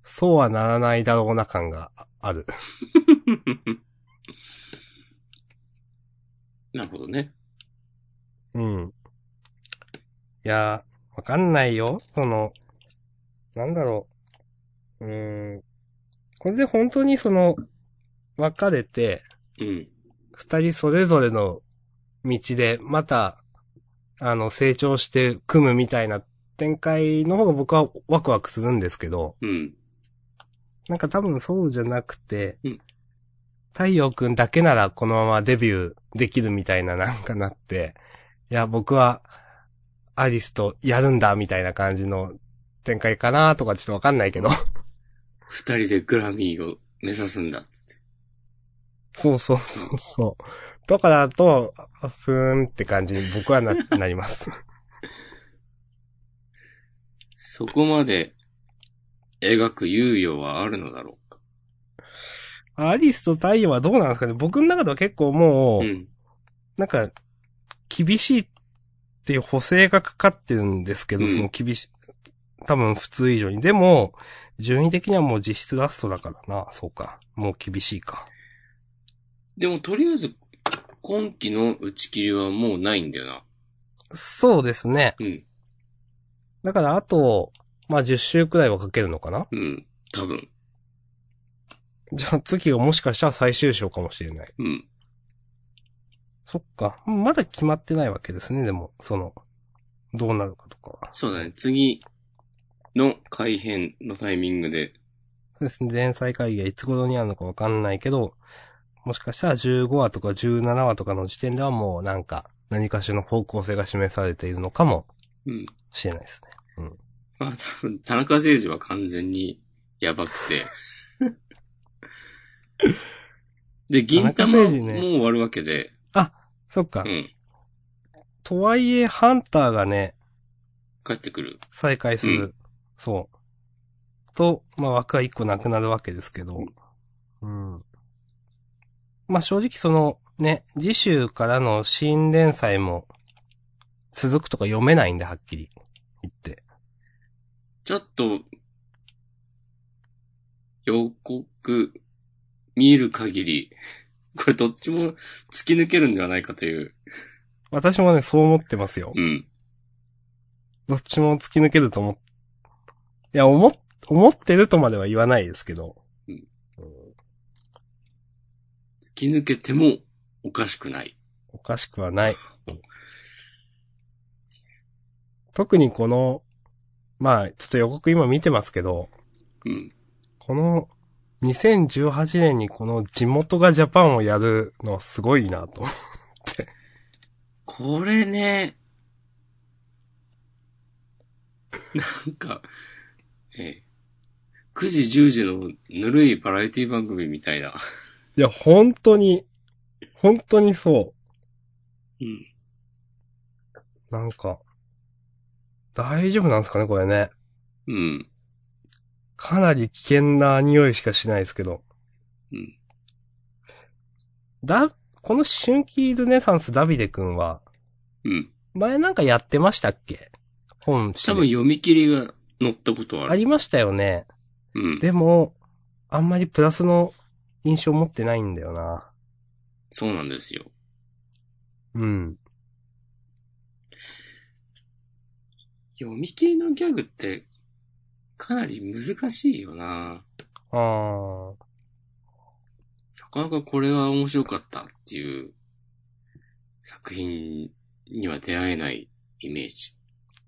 そうはならないだろうな感があある。なるほどね。うん。いやー、わかんないよ。その、なんだろう。うーん。これで本当にその、別れて、うん。二人それぞれの道で、また、あの、成長して組むみたいな展開の方が僕はワクワクするんですけど、うん。なんか多分そうじゃなくて、うん太陽くんだけならこのままデビューできるみたいななんかなって、いや、僕はアリスとやるんだみたいな感じの展開かなとかちょっとわかんないけど。二人でグラミーを目指すんだ、つって。そうそうそうそう。とかだと、あふーんって感じに僕はな、なります。そこまで描く猶予はあるのだろうか。アリスと太陽はどうなんですかね僕の中では結構もう、うん。なんか、厳しいっていう補正がかかってるんですけど、うんその厳しい、多分普通以上に。でも、順位的にはもう実質ラストだからな。そうか。もう厳しいか。でもとりあえず、今期の打ち切りはもうないんだよな。そうですね。うん。だからあと、まあ10週くらいはかけるのかなうん。多分。じゃあ次がもしかしたら最終章かもしれない。うん。そっか。まだ決まってないわけですね、でも、その、どうなるかとかは。そうだね。次の改編のタイミングで、そうですね、連載会議がいつ頃にあるのかわかんないけど、もしかしたら15話とか17話とかの時点ではもうなんか、何かしらの方向性が示されているのかもうん。しれないですね。まあ多分、田中誠二は完全にやばくて。で、銀田玉も中誠二ね終わるわけで、そっかう。ん。とはいえ、ハンターがね、帰ってくる。再開する。うそう。と、まあ枠は一個なくなるわけですけど。うん。まあ正直その、ね、次週からの新連載も、続くとか読めないんで、はっきり言って。ちょっと、予告、見る限り、これどっちも突き抜けるんではないかという。私もね、そう思ってますよ。うん。どっちも突き抜けると思っ、いや、思っ、思ってるとまでは言わないですけど。うん突き抜けてもおかしくない。おかしくはないうん。特にこの、まあ、ちょっと予告今見てますけど、うん。この、2018年にこの地元がジャパンをやるのはすごいなと。これね、なんか、ええ、9時10時のぬるいバラエティ番組みたいな。いや、本当に、本当にそうん。う。なんか、大丈夫なんですかね、これね。うん。かなり危険な匂いしかしないですけど。うん。だ、この春季ルネサンスダビデ君は、うん。前なんかやってましたっけ？本多分読み切りが載ったことある。ありましたよね。うん。でも、あんまりプラスの印象持ってないんだよな。そうなんですよ。うん。読み切りのギャグって、かなり難しいよな。あー。なかなかこれは面白かったっていう作品には出会えないイメージ。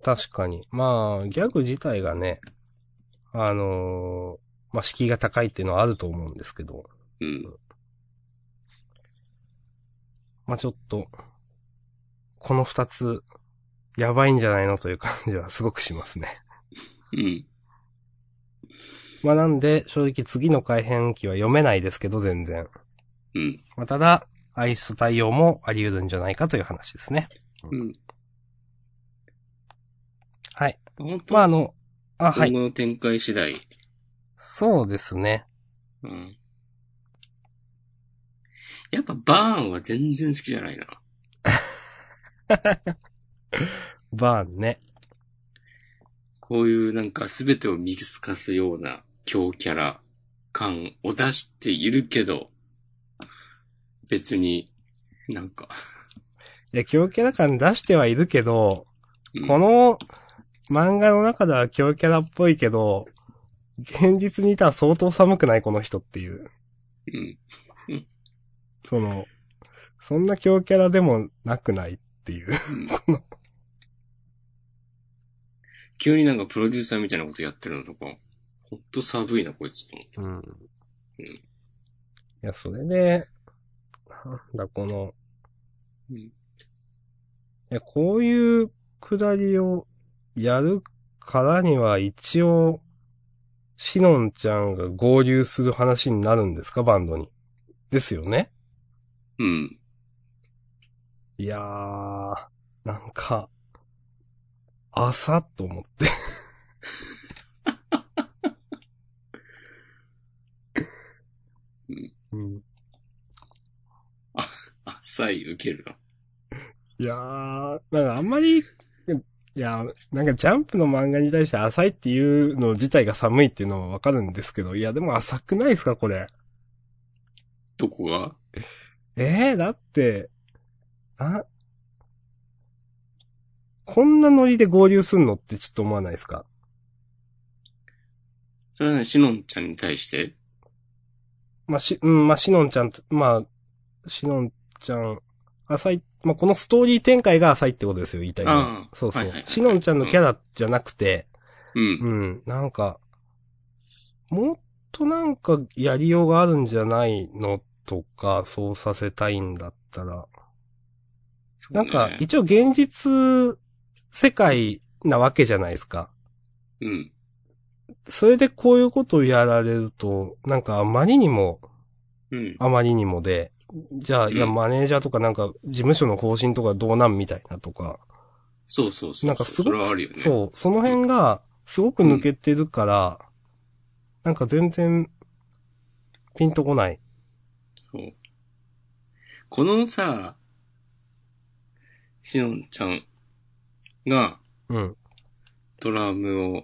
確かに。まあ、ギャグ自体がね、あのーまあ、敷居が高いっていうのはあると思うんですけど、うん。まあ、ちょっと、この二つ、やばいんじゃないのという感じはすごくしますね。うん。まあ、なんで、正直次の改変期は読めないですけど、全然。うん。まあ、ただ、アイス対応もあり得るんじゃないかという話ですね。うん。はい。本当？まあ、あの、あ、はい。今後の展開次第。そうですね。うん。やっぱバーンは全然好きじゃないな。バーンね。こういうなんか全てを見透かすような強キャラ感を出しているけど、別になんか、いや、強キャラ感出してはいるけど、うんこの漫画の中では強キャラっぽいけど、現実にいたら相当寒くないこの人っていう。うん。その、そんな強キャラでもなくないっていう。うん急になんかプロデューサーみたいなことやってるのとか、ほんと寒いな、こいつと思って。うん。うんいや、それで、なんだ、この、うんいや、こういうくだりをやるからには一応、シノンちゃんが合流する話になるんですか？バンドに。ですよね？うん。いやー、なんか、朝と思って。うん。浅い受けるな。いやー、なんかあんまり、いや、なんかジャンプの漫画に対して浅いっていうの自体が寒いっていうのはわかるんですけど、いやでも浅くないですかこれ。どこが？えー、だって、あ、こんなノリで合流すんのってちょっと思わないですか？それはね、しのんちゃんに対して？まあ、し、うん、まあ、しのんちゃんと、まあ、しのんちゃん、浅い、まあ、このストーリー展開が浅いってことですよ、言いたいのは。そうそうはいはいは。いしのんちゃんのキャラじゃなくて、うん。うん、なんか、もっとなんかやりようがあるんじゃないのとか、そうさせたいんだったら。ねなんか、一応現実世界なわけじゃないですか。うん。それでこういうことをやられると、なんかあまりにも、うん。あまりにもで、じゃあ、いや、うんマネージャーとかなんか、事務所の方針とかどうなんみたいなとか、そうそうそう。なんかすそごく、れはあるよね。そう、その辺が、すごく抜けてるから、なんか全然、ピンとこない。そう。このさ、しのんちゃんがうん。ドラムを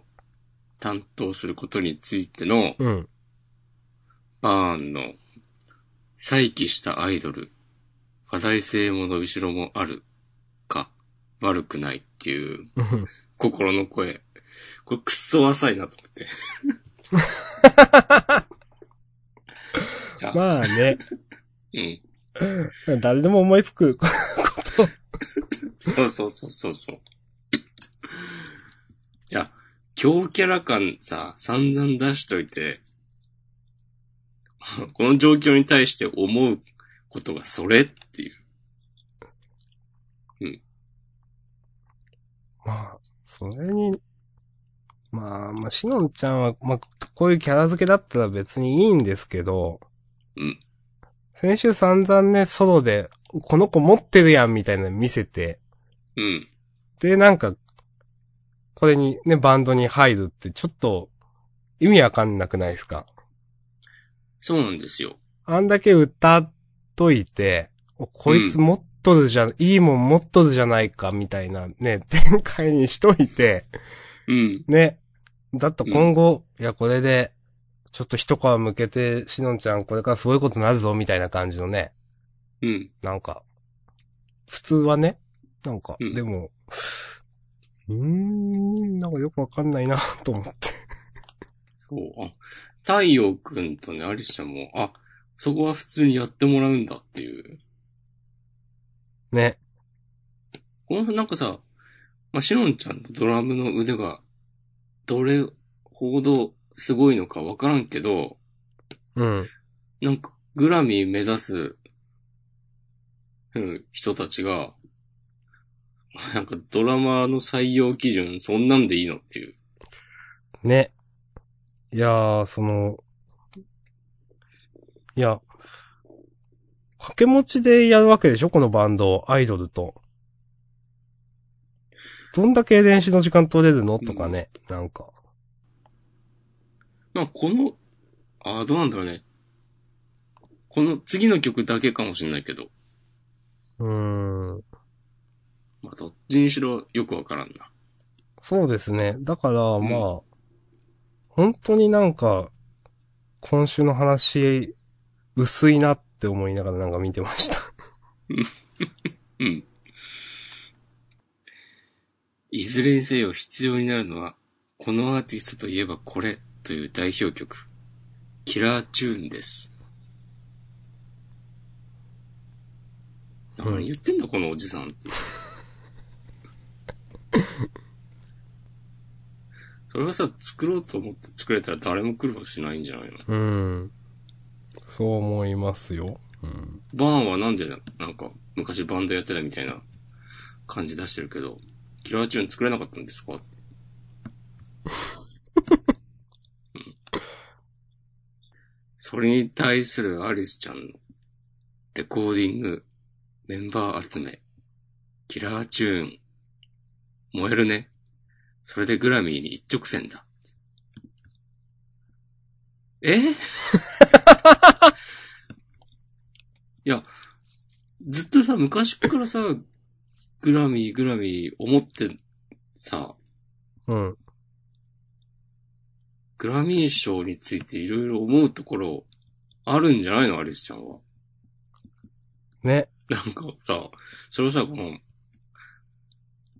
担当することについてのうん。バーンの再起したアイドル、話題性も伸びしろもあるか、悪くないっていううん心の声。これくっそ浅いなと思って。まあね。うん。誰でも思いつくこと。そうそうそうそうそう。いや、強キャラ感さ、散々出しといて、この状況に対して思うことがそれっていう。まあ、それに、まあ、まあ、しのんちゃんは、まあ、こういうキャラ付けだったら別にいいんですけど、うん。先週散々ね、ソロで、この子持ってるやんみたいなの見せて、うん。で、なんか、これにね、バンドに入るってちょっと意味わかんなくないですか？そうなんですよ。あんだけ歌っといて、おこいつ持っとるじゃん、いいもん持っとるじゃないか、みたいなね、展開にしといて、うん。ね。だと今後、いや、これで、ちょっと一皮向けて、しのんちゃんこれからすごいことなるぞ、みたいな感じのね。うん。なんか、普通はね、なんか、うんでも、うーん、なんかよくわかんないな、と思って。そう。あ、太陽くんとね、アリスちゃんも、あ、そこは普通にやってもらうんだっていう。ね。この、なんかさ、まあ、しのんちゃんのドラムの腕が、どれほどすごいのかわからんけど、うん。なんか、グラミー目指す、うん、人たちが、なんかドラマーの採用基準、そんなんでいいのっていう。ね。いやー、その、いや、掛け持ちでやるわけでしょこのバンド、アイドルと。どんだけ練習の時間取れるの？とかね、なんか。まあ、この、ああ、どうなんだろうね。この次の曲だけかもしれないけど、うーん。まあ、どっちにしろよくわからんな。そうですね。だから、んまあ、本当になんか、今週の話、薄いなって思いながらなんか見てました。うん。いずれにせよ必要になるのは、このアーティストといえばこれという代表曲、キラーチューンです。うん何言ってんだこのおじさんって。それはさ、作ろうと思って作れたら誰も来るわけしないんじゃないの？うん。そう思いますよ。うん。バーンはなんでな、なんか、昔バンドやってたみたいな感じ出してるけど、キラーチューン作れなかったんですか？うんそれに対するアリスちゃんのレコーディング、メンバー集め、キラーチューン、燃えるね。それでグラミーに一直線だ。え？いや、ずっとさ、昔からさ、グラミー、グラミー思ってさ、うん。グラミー賞についていろいろ思うところあるんじゃないの？アリスちゃんは。ね。なんかさ、それをさ、この、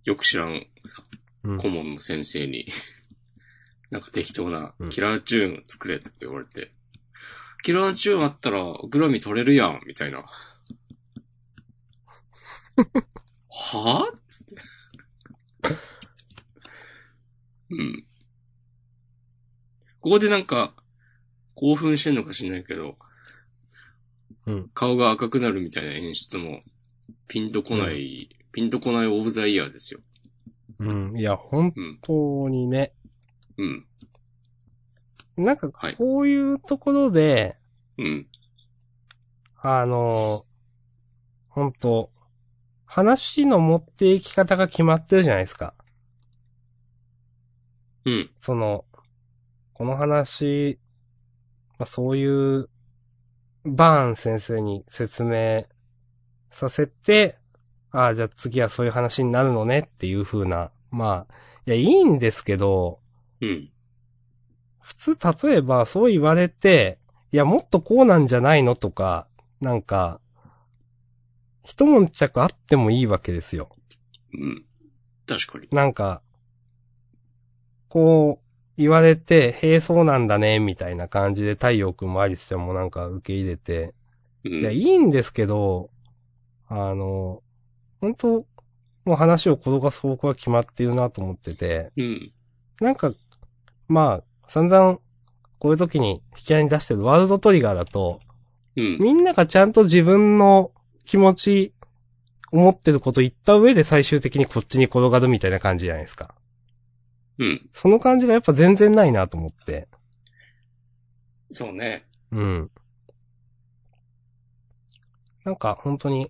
よく知らん。顧問の先生に、なんか適当なうんキラーチューン作れとか言われて、キラーチューンあったらグラミー取れるやん、みたいな。はぁ？つって。うん。ここでなんか、興奮してんのか知んないけど、うん顔が赤くなるみたいな演出も、ピンとこない、ピンとこないオブザイヤーですよ。うん。いや、本うん。当にね。うん。なんかはい、こういうところで、うん。あの、本当話の持っていき方が決まってるじゃないですか。うん。その、この話、まあ、そういう、バーン先生に説明させて、ああ、じゃあ次はそういう話になるのねっていう風な、まあ、いや、いいんですけど、うん。普通例えばそう言われて、いや、もっとこうなんじゃないのとか、なんか、一悶着あってもいいわけですよ。うん。確かに。なんか、こう、言われて、へえ、そうなんだね、みたいな感じで太陽くんもアリスちゃんもなんか受け入れて、うん。いや、いいんですけど、あの、本当もう話を転がす方向は決まっているなと思ってて、うん。なんか、まあ、散々、こういう時に引き合いに出してるワールドトリガーだと、うん。みんながちゃんと自分の気持ち、思ってること言った上で最終的にこっちに転がるみたいな感じじゃないですか。うん。その感じがやっぱ全然ないなと思って。そうね。うん。なんか本当に、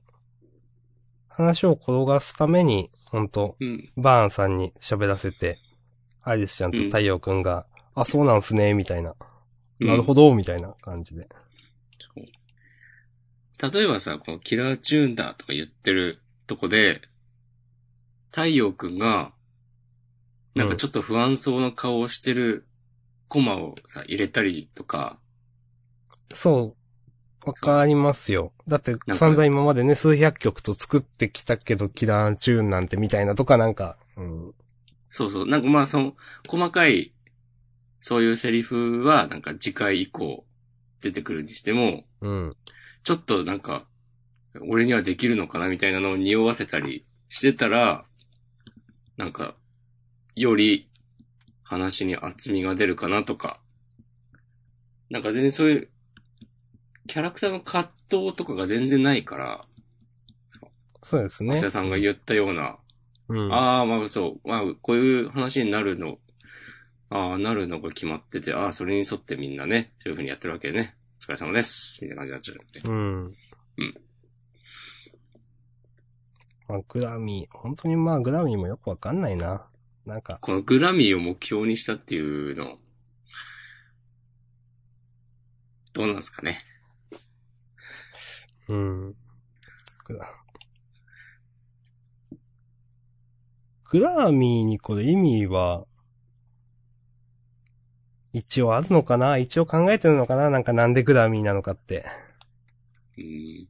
話を転がすために、本当うん。バーンさんに喋らせて、アリスちゃんと太陽くんが、あ、そうなんすね、みたいな。なるほど。ど、みたいな感じで。例えばさ、このキラーチューンだとか言ってるとこで、太陽くんが、なんかちょっと不安そうな顔をしてるコマをさ、入れたりとか、そう。わかりますよ。だってか散々今までね、数百曲と作ってきたけど、キラーチューンなんてみたいなとかなんか、うん。そうそう、なんかまあその、細かい、そういうセリフは、なんか次回以降出てくるにしても、うん。ちょっとなんか、俺にはできるのかなみたいなのを匂わせたりしてたら、なんか、より話に厚みが出るかなとか、なんか全然そういう、キャラクターの葛藤とかが全然ないから、そうですね橋。田さんが言ったような、うん。ああ、まあそう、まあこういう話になるの、ああ、なるのが決まってて、ああ、それに沿ってみんなね、そういう風にやってるわけね。お疲れ様です。みたいな感じになっちゃうんで。うん。うん。まあ、グラミー、本当にまあ、グラミーもよくわかんないな。なんか、このグラミーを目標にしたっていうの、どうなんですかね。うん。グラ、グラミーにこれ意味は、一応あるのかな？一応考えてるのかな？なんかなんでグラミーなのかって。うん。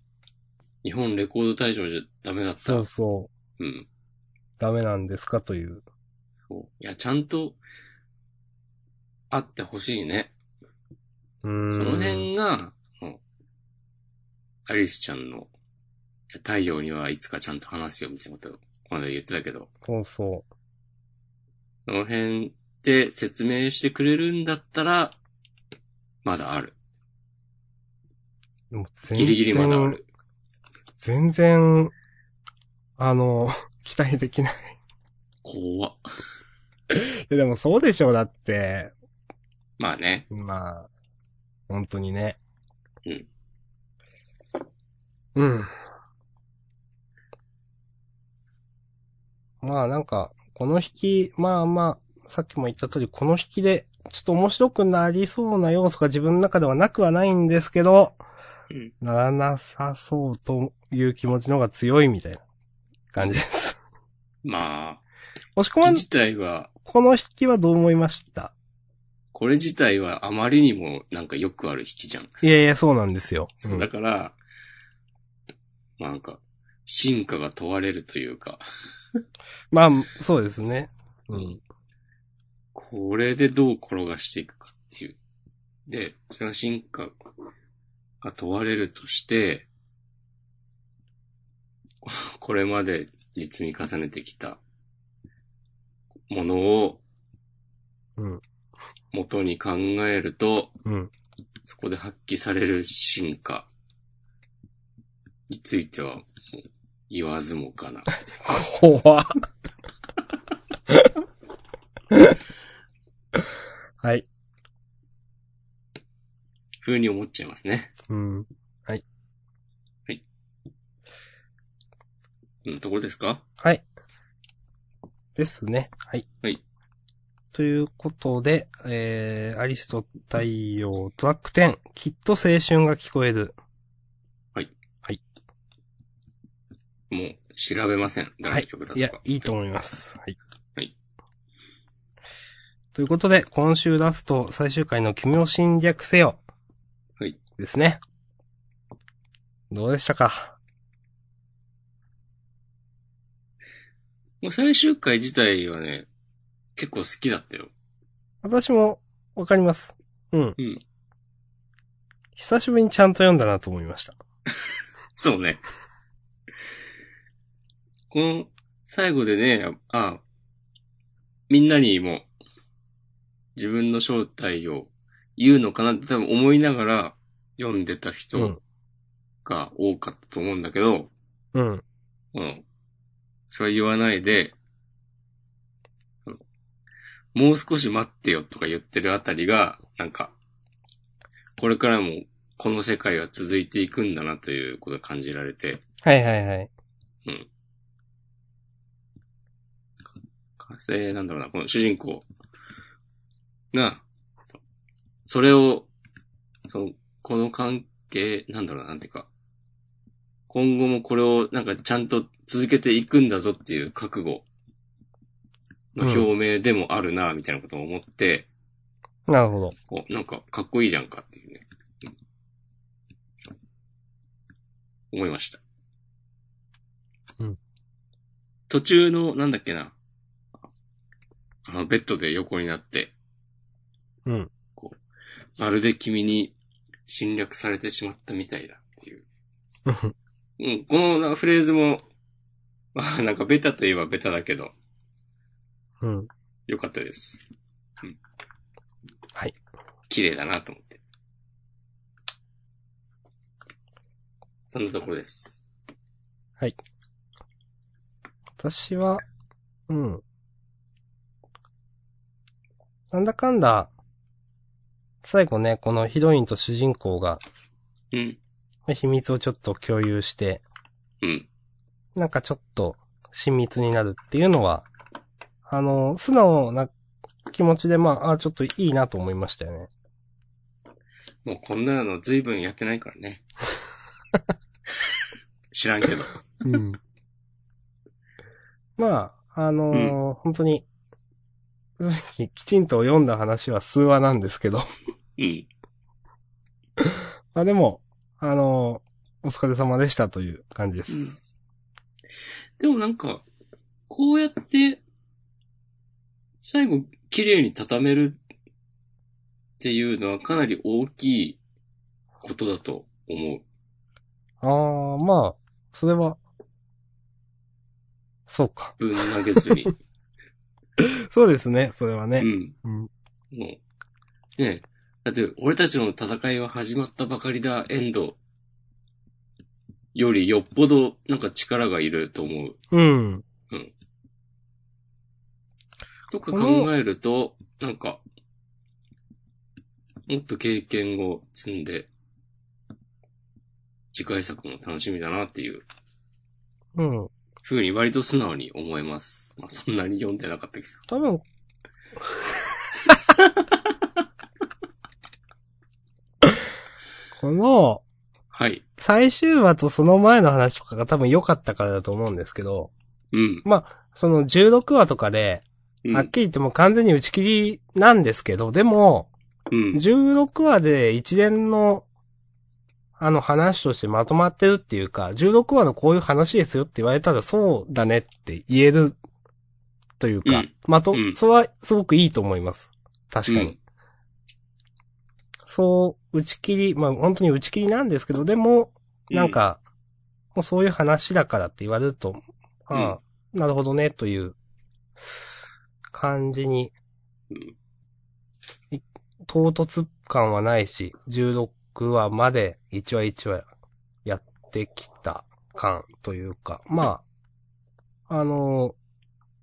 日本レコード大賞じゃダメだった。そうそう。うん。ダメなんですかという。そう。いや、ちゃんと、あってほしいね。うーん。その辺が、アリスちゃんの、太陽にはいつかちゃんと話すよみたいなことを、この間言ってたけど、そうそその辺で説明してくれるんだったら、まだある。ギリギリまだある。全然、あの、期待できない。怖っ。いやでもそうでしょう、だって。まあね。まあ、本当にね。うん。うん。まあなんか、この引き、まあまあ、さっきも言った通り、この引きで、ちょっと面白くなりそうな要素が自分の中ではなくはないんですけど、うん。ならなさそうという気持ちの方が強いみたいな感じです。まあ、もしくは木、自体は、この引きはどう思いました？これ自体はあまりにもなんかよくある引きじゃん。いやいや、そうなんですよ。そうう、んだから、まあなんか、進化が問われるというか、まあ、そうですね。うん。これでどう転がしていくかっていう。で、それが進化が問われるとして、これまでに積み重ねてきたものをうん。元に考えると、うん。そこで発揮される進化については、言わずもがな。怖っはい。風に思っちゃいますね。うん。うん、ところですか？はい。ですね。はい。はい。ということで、えー、アリスト太陽トラック10、きっと青春が聞こえる。もう、調べません。誰の曲だとか。いや、いいと思います。はい。はい。ということで、今週ラスト最終回の君を侵略せよ。はい。ですね。どうでしたか？もう最終回自体はね、結構好きだったよ。私もわかります。うん。うん久しぶりにちゃんと読んだなと思いました。そうね。この、最後でね、あ、みんなにも、自分の正体を言うのかなって多分思いながら読んでたう人ん。が多かったと思うんだけど、うん。うん。それは言わないで、もう少し待ってよとか言ってるあたりが、なんか、これからもこの世界は続いていくんだなということを感じられて、はいはいはい。火星なんだろうな、この主人公が、それを、その、この関係、なんだろうな、なんていうか、今後もこれをなんかちゃんと続けていくんだぞっていう覚悟の表明でもあるな、みたいなことを思って、なるほど。お、なんかかっこいいじゃんかっていうね。うん思いました。うん。途中の、なんだっけな。あの、ベッドで横になって、うん。まるで君に侵略されてしまったみたいだっていう。うん、このなフレーズも、まあなんかベタといえばベタだけど、うん。よかったです。うん。はい。綺麗だなと思って。そんなところです。私は、うん。なんだかんだ、最後ね、このヒロインと主人公がうん。秘密をちょっと共有して、うん。なんかちょっと親密になるっていうのは、あの、素直な気持ちで、まあ、あちょっといいなと思いましたよね。もうこんなの随分やってないからね。知らんけど。うん。まあ、あのー本当に、きちんと読んだ話は数話なんですけど、うん。まあでも、あのーお疲れ様でしたという感じです。うんでもなんか、こうやって、最後、綺麗に畳めるっていうのはかなり大きいことだと思う。ああ、まあ、それは、そうか。ぶん投げずに。そうですね、それはね。うん。うん。もう。ねえ。だって、俺たちの戦いは始まったばかりだ、エンド。よりよっぽど、なんか力がいると思う。うん。とか考えると、なんか、もっと経験を積んで、次回作も楽しみだなっていううん。風に割と素直に思えます。まあそんなに読んでなかったけど。多分、この、はい。最終話とその前の話とかが多分良かったからだと思うんですけど、うん。まあ、その16話とかで、うん。はっきり言っても完全に打ち切りなんですけど、でも、うん。16話で一連の、あの話としてまとまってるっていうか、16話のこういう話ですよって言われたらそうだねって言えるというか、うん。まと、うん。それはすごくいいと思います。確かに。うん。そう、打ち切り、まあ本当に打ち切りなんですけど、でも、なんか、もうそういう話だからって言われると、ああ、なるほどね、という感じにうん、唐突感はないし、16話まで1話1話やってきた感というか、まあ、あの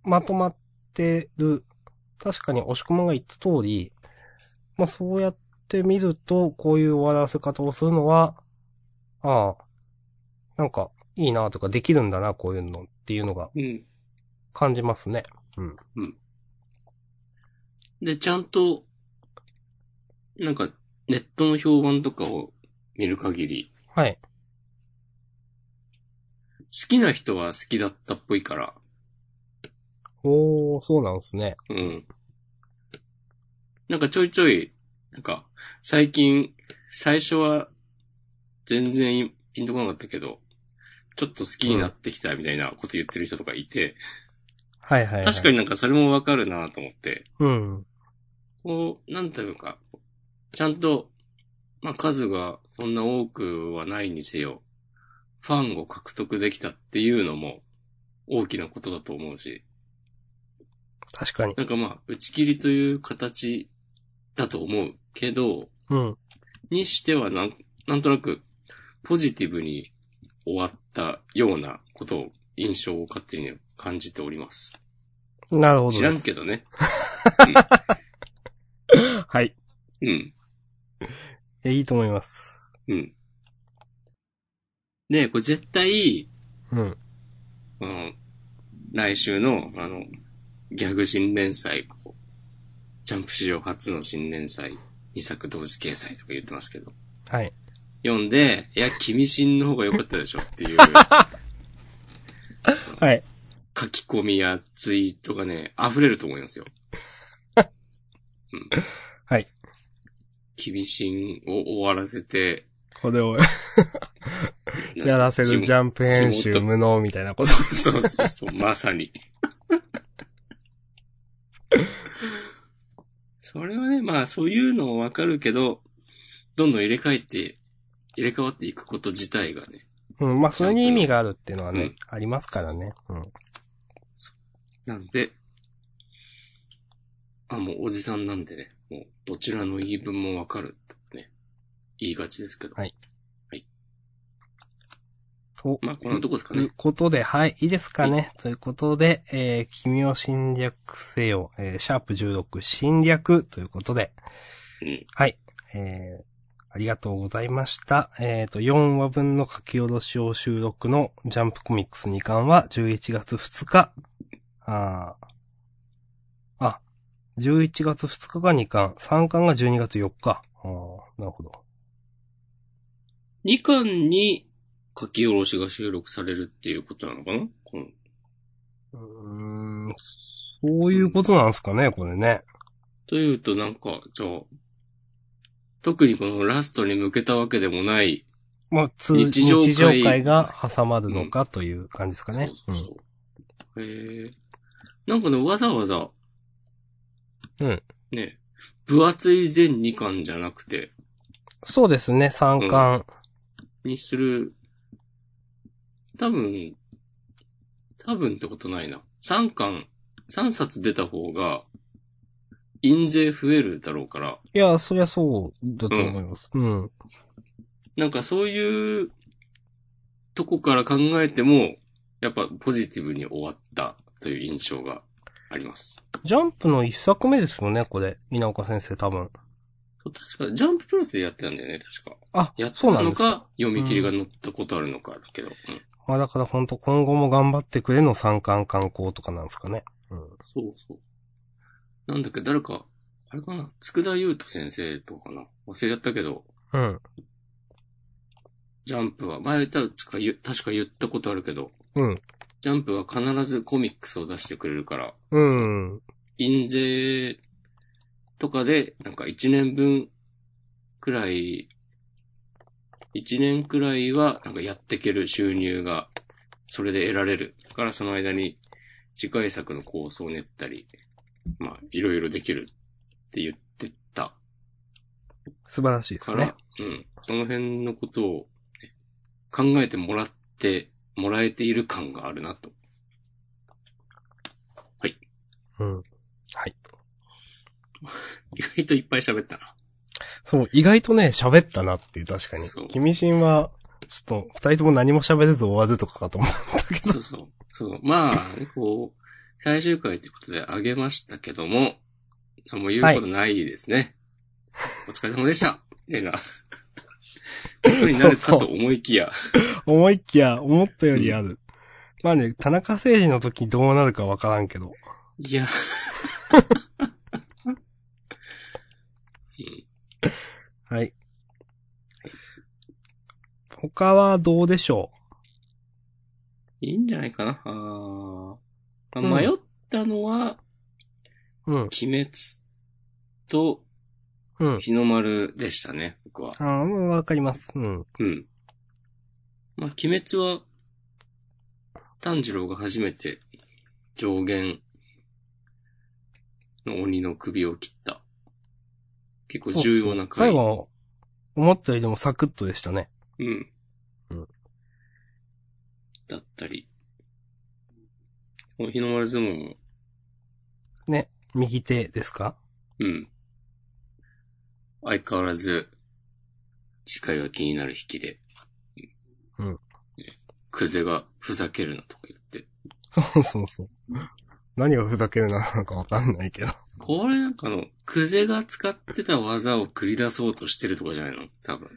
まとまってる、確かに押し込まが言った通り、まあそうやって見ると、こういう終わらせ方をするのは、ああ、なんか、いいなとかできるんだな、こういうのっていうのがうん。感じますね。うん。で、ちゃんと、なんか、ネットの評判とかを見る限り、はい。きな人は好きだったっぽいから、おー、そうなんですね。うん。なんかちょいちょい、なんか、最近、最初は、全然ピンとこなかったけど、ちょっと好きになってきたみたいなこと言ってる人とかいて、はいはい、はい。確かになんかそれもわかるなと思って、うん。こう、なんというか、ちゃんと、まあ数がそんな多くはないにせよ、ファンを獲得できたっていうのも大きなことだと思うし、確かに。なんかまあ、打ち切りという形だと思うけど、うん。にしてはなん、なんとなく、ポジティブに終わったようなことを、印象を勝手に感じております。なるほど。知らんけどね。はい。うん。いやいいと思います。うん。で、これ絶対、うん。あの、来週の、あの、ギャグ新連載、こう、ジャンプ史上初の新連載、2作同時掲載とか言ってますけど、はい。読んで、いや、君新の方が良かったでしょっていう はい。書き込みやツイートがね、溢れると思いますよ。うん。はい。君新を終わらせて、これを やらせるジャンプ編集無能みたいなこと。そうそうそう、まさに。それはね、まあそういうのもわかるけど、どんどん入れ替えて、入れ替わっていくこと自体がね。うん。まあ、それに意味があるっていうのはね、うんありますからね。うん。なんで、あ、もうおじさんなんでね、もうどちらの言い分もわかるとかね、言いがちですけど。はいとまあこんなとこですかというね。ことで、はい、いいですかね。ということで、えー、君を侵略せよ、えー、シャープ16侵略ということで、うん。はい、えー、ありがとうございました。えっ、と、4話分の書き下ろしを収録のジャンプコミックス2巻は11月2日。あ、11月2日が2巻、3巻が12月4日。あーなるほど。2巻に書き下ろしが収録されるっていうことなのかな？このうーん、そういうことなんですかね、これね。というとなんか、じゃあ、特にこのラストに向けたわけでもない、まあ、通日常会日常会が挟まるのかという感じですかね。そうそうそう。へえ。なんかね、わざわざ、うん。ね、分厚い全2巻じゃなくて、そうですね、3巻。にする、多分、多分ってことないな。3巻、3冊出た方が、印税増えるだろうから、いや、そりゃそうだと思います。うん。なんかそういうとこから考えても、やっぱポジティブに終わったという印象があります。ジャンプの一作目ですよね、これ。稲岡先生多分。そう確か、ジャンププラスでやってたんだよね、確か。あやっ、てたのか。か、読み切りが載ったことあるのかだけど。うん。まあだから本当今後も頑張ってくれの三巻観光とかなんですかね。うん。そうそう。なんだっけ、誰か、あれかな？佃優斗先生とかかな？忘れちゃったけど、うん。ジャンプは、前確か言確か言ったことあるけど、うん。ジャンプは必ずコミックスを出してくれるから、うん。印税とかで、なんか1年分くらい、1年くらいは、なんかやっていける収入が、それで得られる。だからその間に、次回作の構想を練ったり、まあ、いろいろできるって言ってた素晴らしいですから、ね。うん。その辺のことを、ね考えてもらって、もらえている感があるなと。うん。はい。意外といっぱい喋ったな。そう、意外とね、喋ったなっていう、確かに。君心は、ちょっと、二人とも何も喋れず終わるとかかと思ったけど。そうそう。そう。まあ、こう、最終回ということであげましたけども、何も言うことないですね。お疲れ様でしたみたいな。ことになるかと思いきや。思いっきや、思ったよりある。まあね、田中誠二の時どうなるかわからんけど。いや。はい。他はどうでしょいいんじゃないかな。あーまあうん迷ったのは、うん。鬼滅とうん。日の丸でしたね、僕は。ああ、もうわかります。うん。うん。まあ、鬼滅は、炭治郎が初めて上限の鬼の首を切った。結構重要なそう回。最後、思ったよりもサクッとでしたね。うん。うんだったり。この日の丸相撲も、ね。右手ですか？うん。相変わらず、次回が気になる引きで。うんね。クゼがふざけるなとか言って。そうそうそう。何がふざけるなのかわかんないけど。これなんかあの、クゼが使ってた技を繰り出そうとしてるとかじゃないの？多分。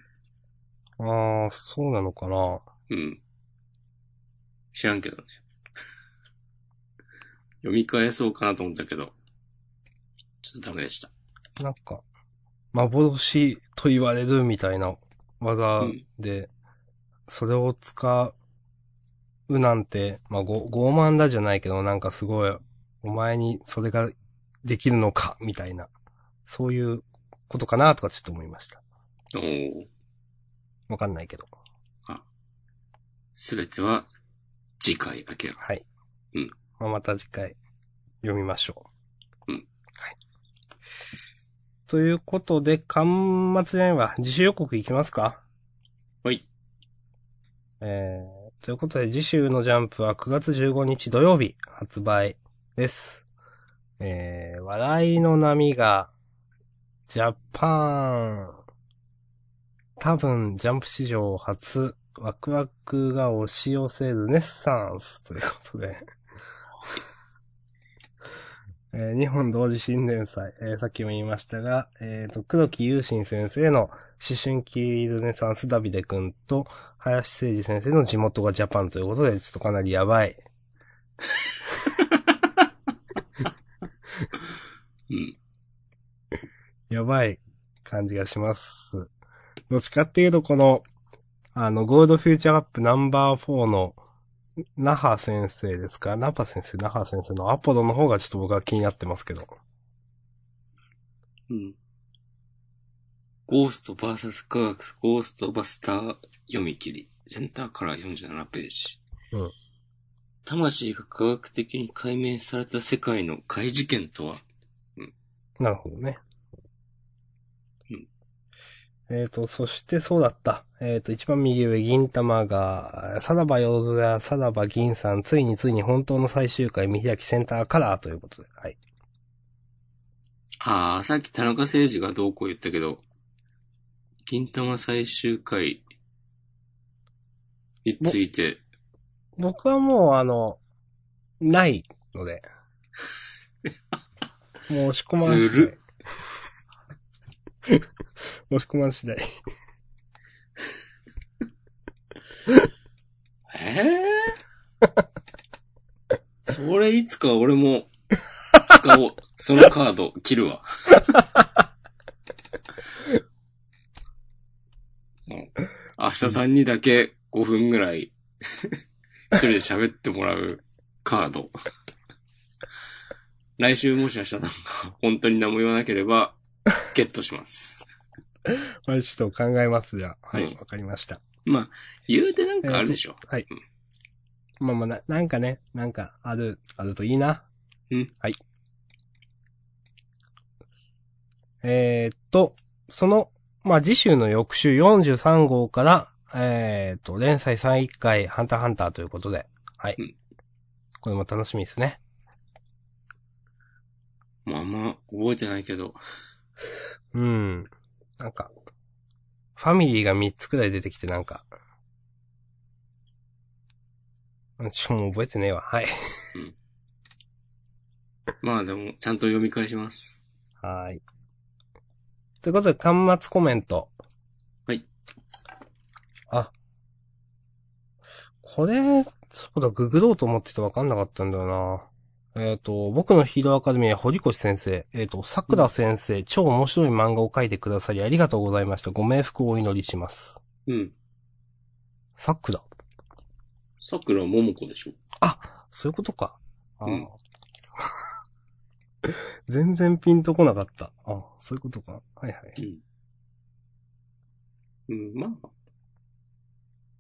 ああ、そうなのかな。うん。知らんけどね。読み返そうかなと思ったけど、ちょっとダメでした。なんか、幻と言われるみたいな技で、それを使うなんて、まあ、ご傲慢だじゃないけど、なんかすごい、お前にそれができるのか、みたいな、そういうことかなとかちょっと思いました。おー。わかんないけど。すべては、次回明らか。はい。うん。まあ、また次回、読みましょう。うん。はい。ということで、端末じゃないわ。自主予告いきますか？はい。えー、ということで、次週のジャンプは9月15日土曜日発売です。えー、笑いの波が、ジャパン、多分、ジャンプ史上初、ワクワクが押し寄せるネッサンスということで、えー日本同時新年祭、えーさっきも言いましたが、えっ、と、黒木雄心先生の思春期ルネサンスダビデ君と、林誠二先生の地元がジャパンということで、ちょっとかなりやばい。うん。やばい感じがします。どっちかっていうと、この、あの、ゴールドフューチャーカップナンバー4の、那覇先生ですか？ナパ先生、那覇先生のアポロの方がちょっと僕は気になってますけど。うん。ゴーストバーサス科学、ゴーストバスター読み切り。センターから47ページ。うん。魂が科学的に解明された世界の怪事件とは？なるほどね。うん。えっ、と、そしてそうだった。えっ、と、一番右上、銀玉が、さらばよずや、さらば銀さん、ついについに本当の最終回見開きセンターカラーということで。はい。ああ、さっき田中誠二がどうこう言ったけど、銀玉最終回について、僕はもう、あの、ないので。もう押し込まんずる 押し込まん次第。ええそれいつか俺も使おう。そのカード切るわ。明日さんにだけ5分ぐらい一人で喋ってもらうカード。来週もし明日さんが本当に何も言わなければ、ゲットします。まあちょっと考えますじゃあ。はい、うんわかりました。まあ、言うてなんかあるでしょ。はい。まあまあな、なんかね、なんかある、あるといいな。うん。はい。えーっと、その、まあ次週の翌週43号から、えーっと、連載3一回、ハンターハンターということで、はい。うんこれも楽しみですね。まああんま覚えてないけど。うん。なんか、ファミリーが3つくらい出てきてなんか、うんちょ、もう覚えてねえわ。はい。まあでも、ちゃんと読み返します。はーい。ということで、端末コメント。はい。あ。これ、そうだ、ググろうと思ってて分かんなかったんだよな。えっ、と、僕のヒーローアカデミー堀越先生、えっ、と、桜先生、超面白い漫画を描いてくださりありがとうございました。ご冥福をお祈りします。うん。桜桜ももこでしょあ、そういうことか。うん 全然ピンとこなかった。あ、そういうことか。はいはい。うん。うん、まあ。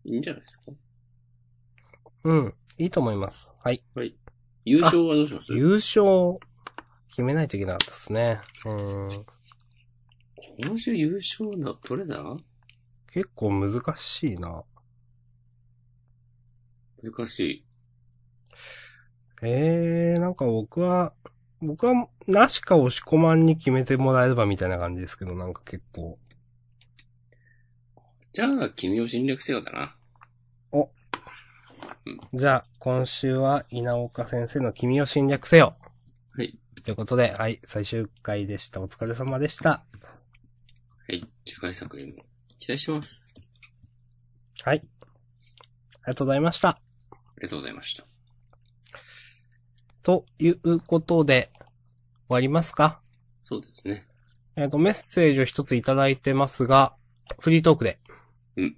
いいんじゃないですか。うん。いいと思います。はい。はい。優勝はどうします？優勝、決めないといけなかったですね。うん。今週優勝だ、どれだ？結構難しいな。難しい。えー、なんか僕は、僕は、なしか押し込まんに決めてもらえればみたいな感じですけど、なんか結構。じゃあ、君を侵略せよだな。じゃあ、今週は稲岡先生の君を侵略せよ。はい。ということで、はい、最終回でした。お疲れ様でした。はい。次回作品も期待してます。はい。ありがとうございました。ありがとうございました。ということで、終わりますか？そうですね。えっ、と、メッセージを一ついただいてますが、フリートークで。うん。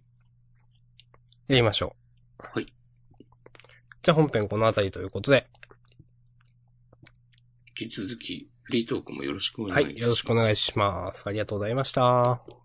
やりましょう。はい。じゃあ本編この辺りということで、引き続き、フリートークもよろしくお願いします。よろしくお願いします。ありがとうございました。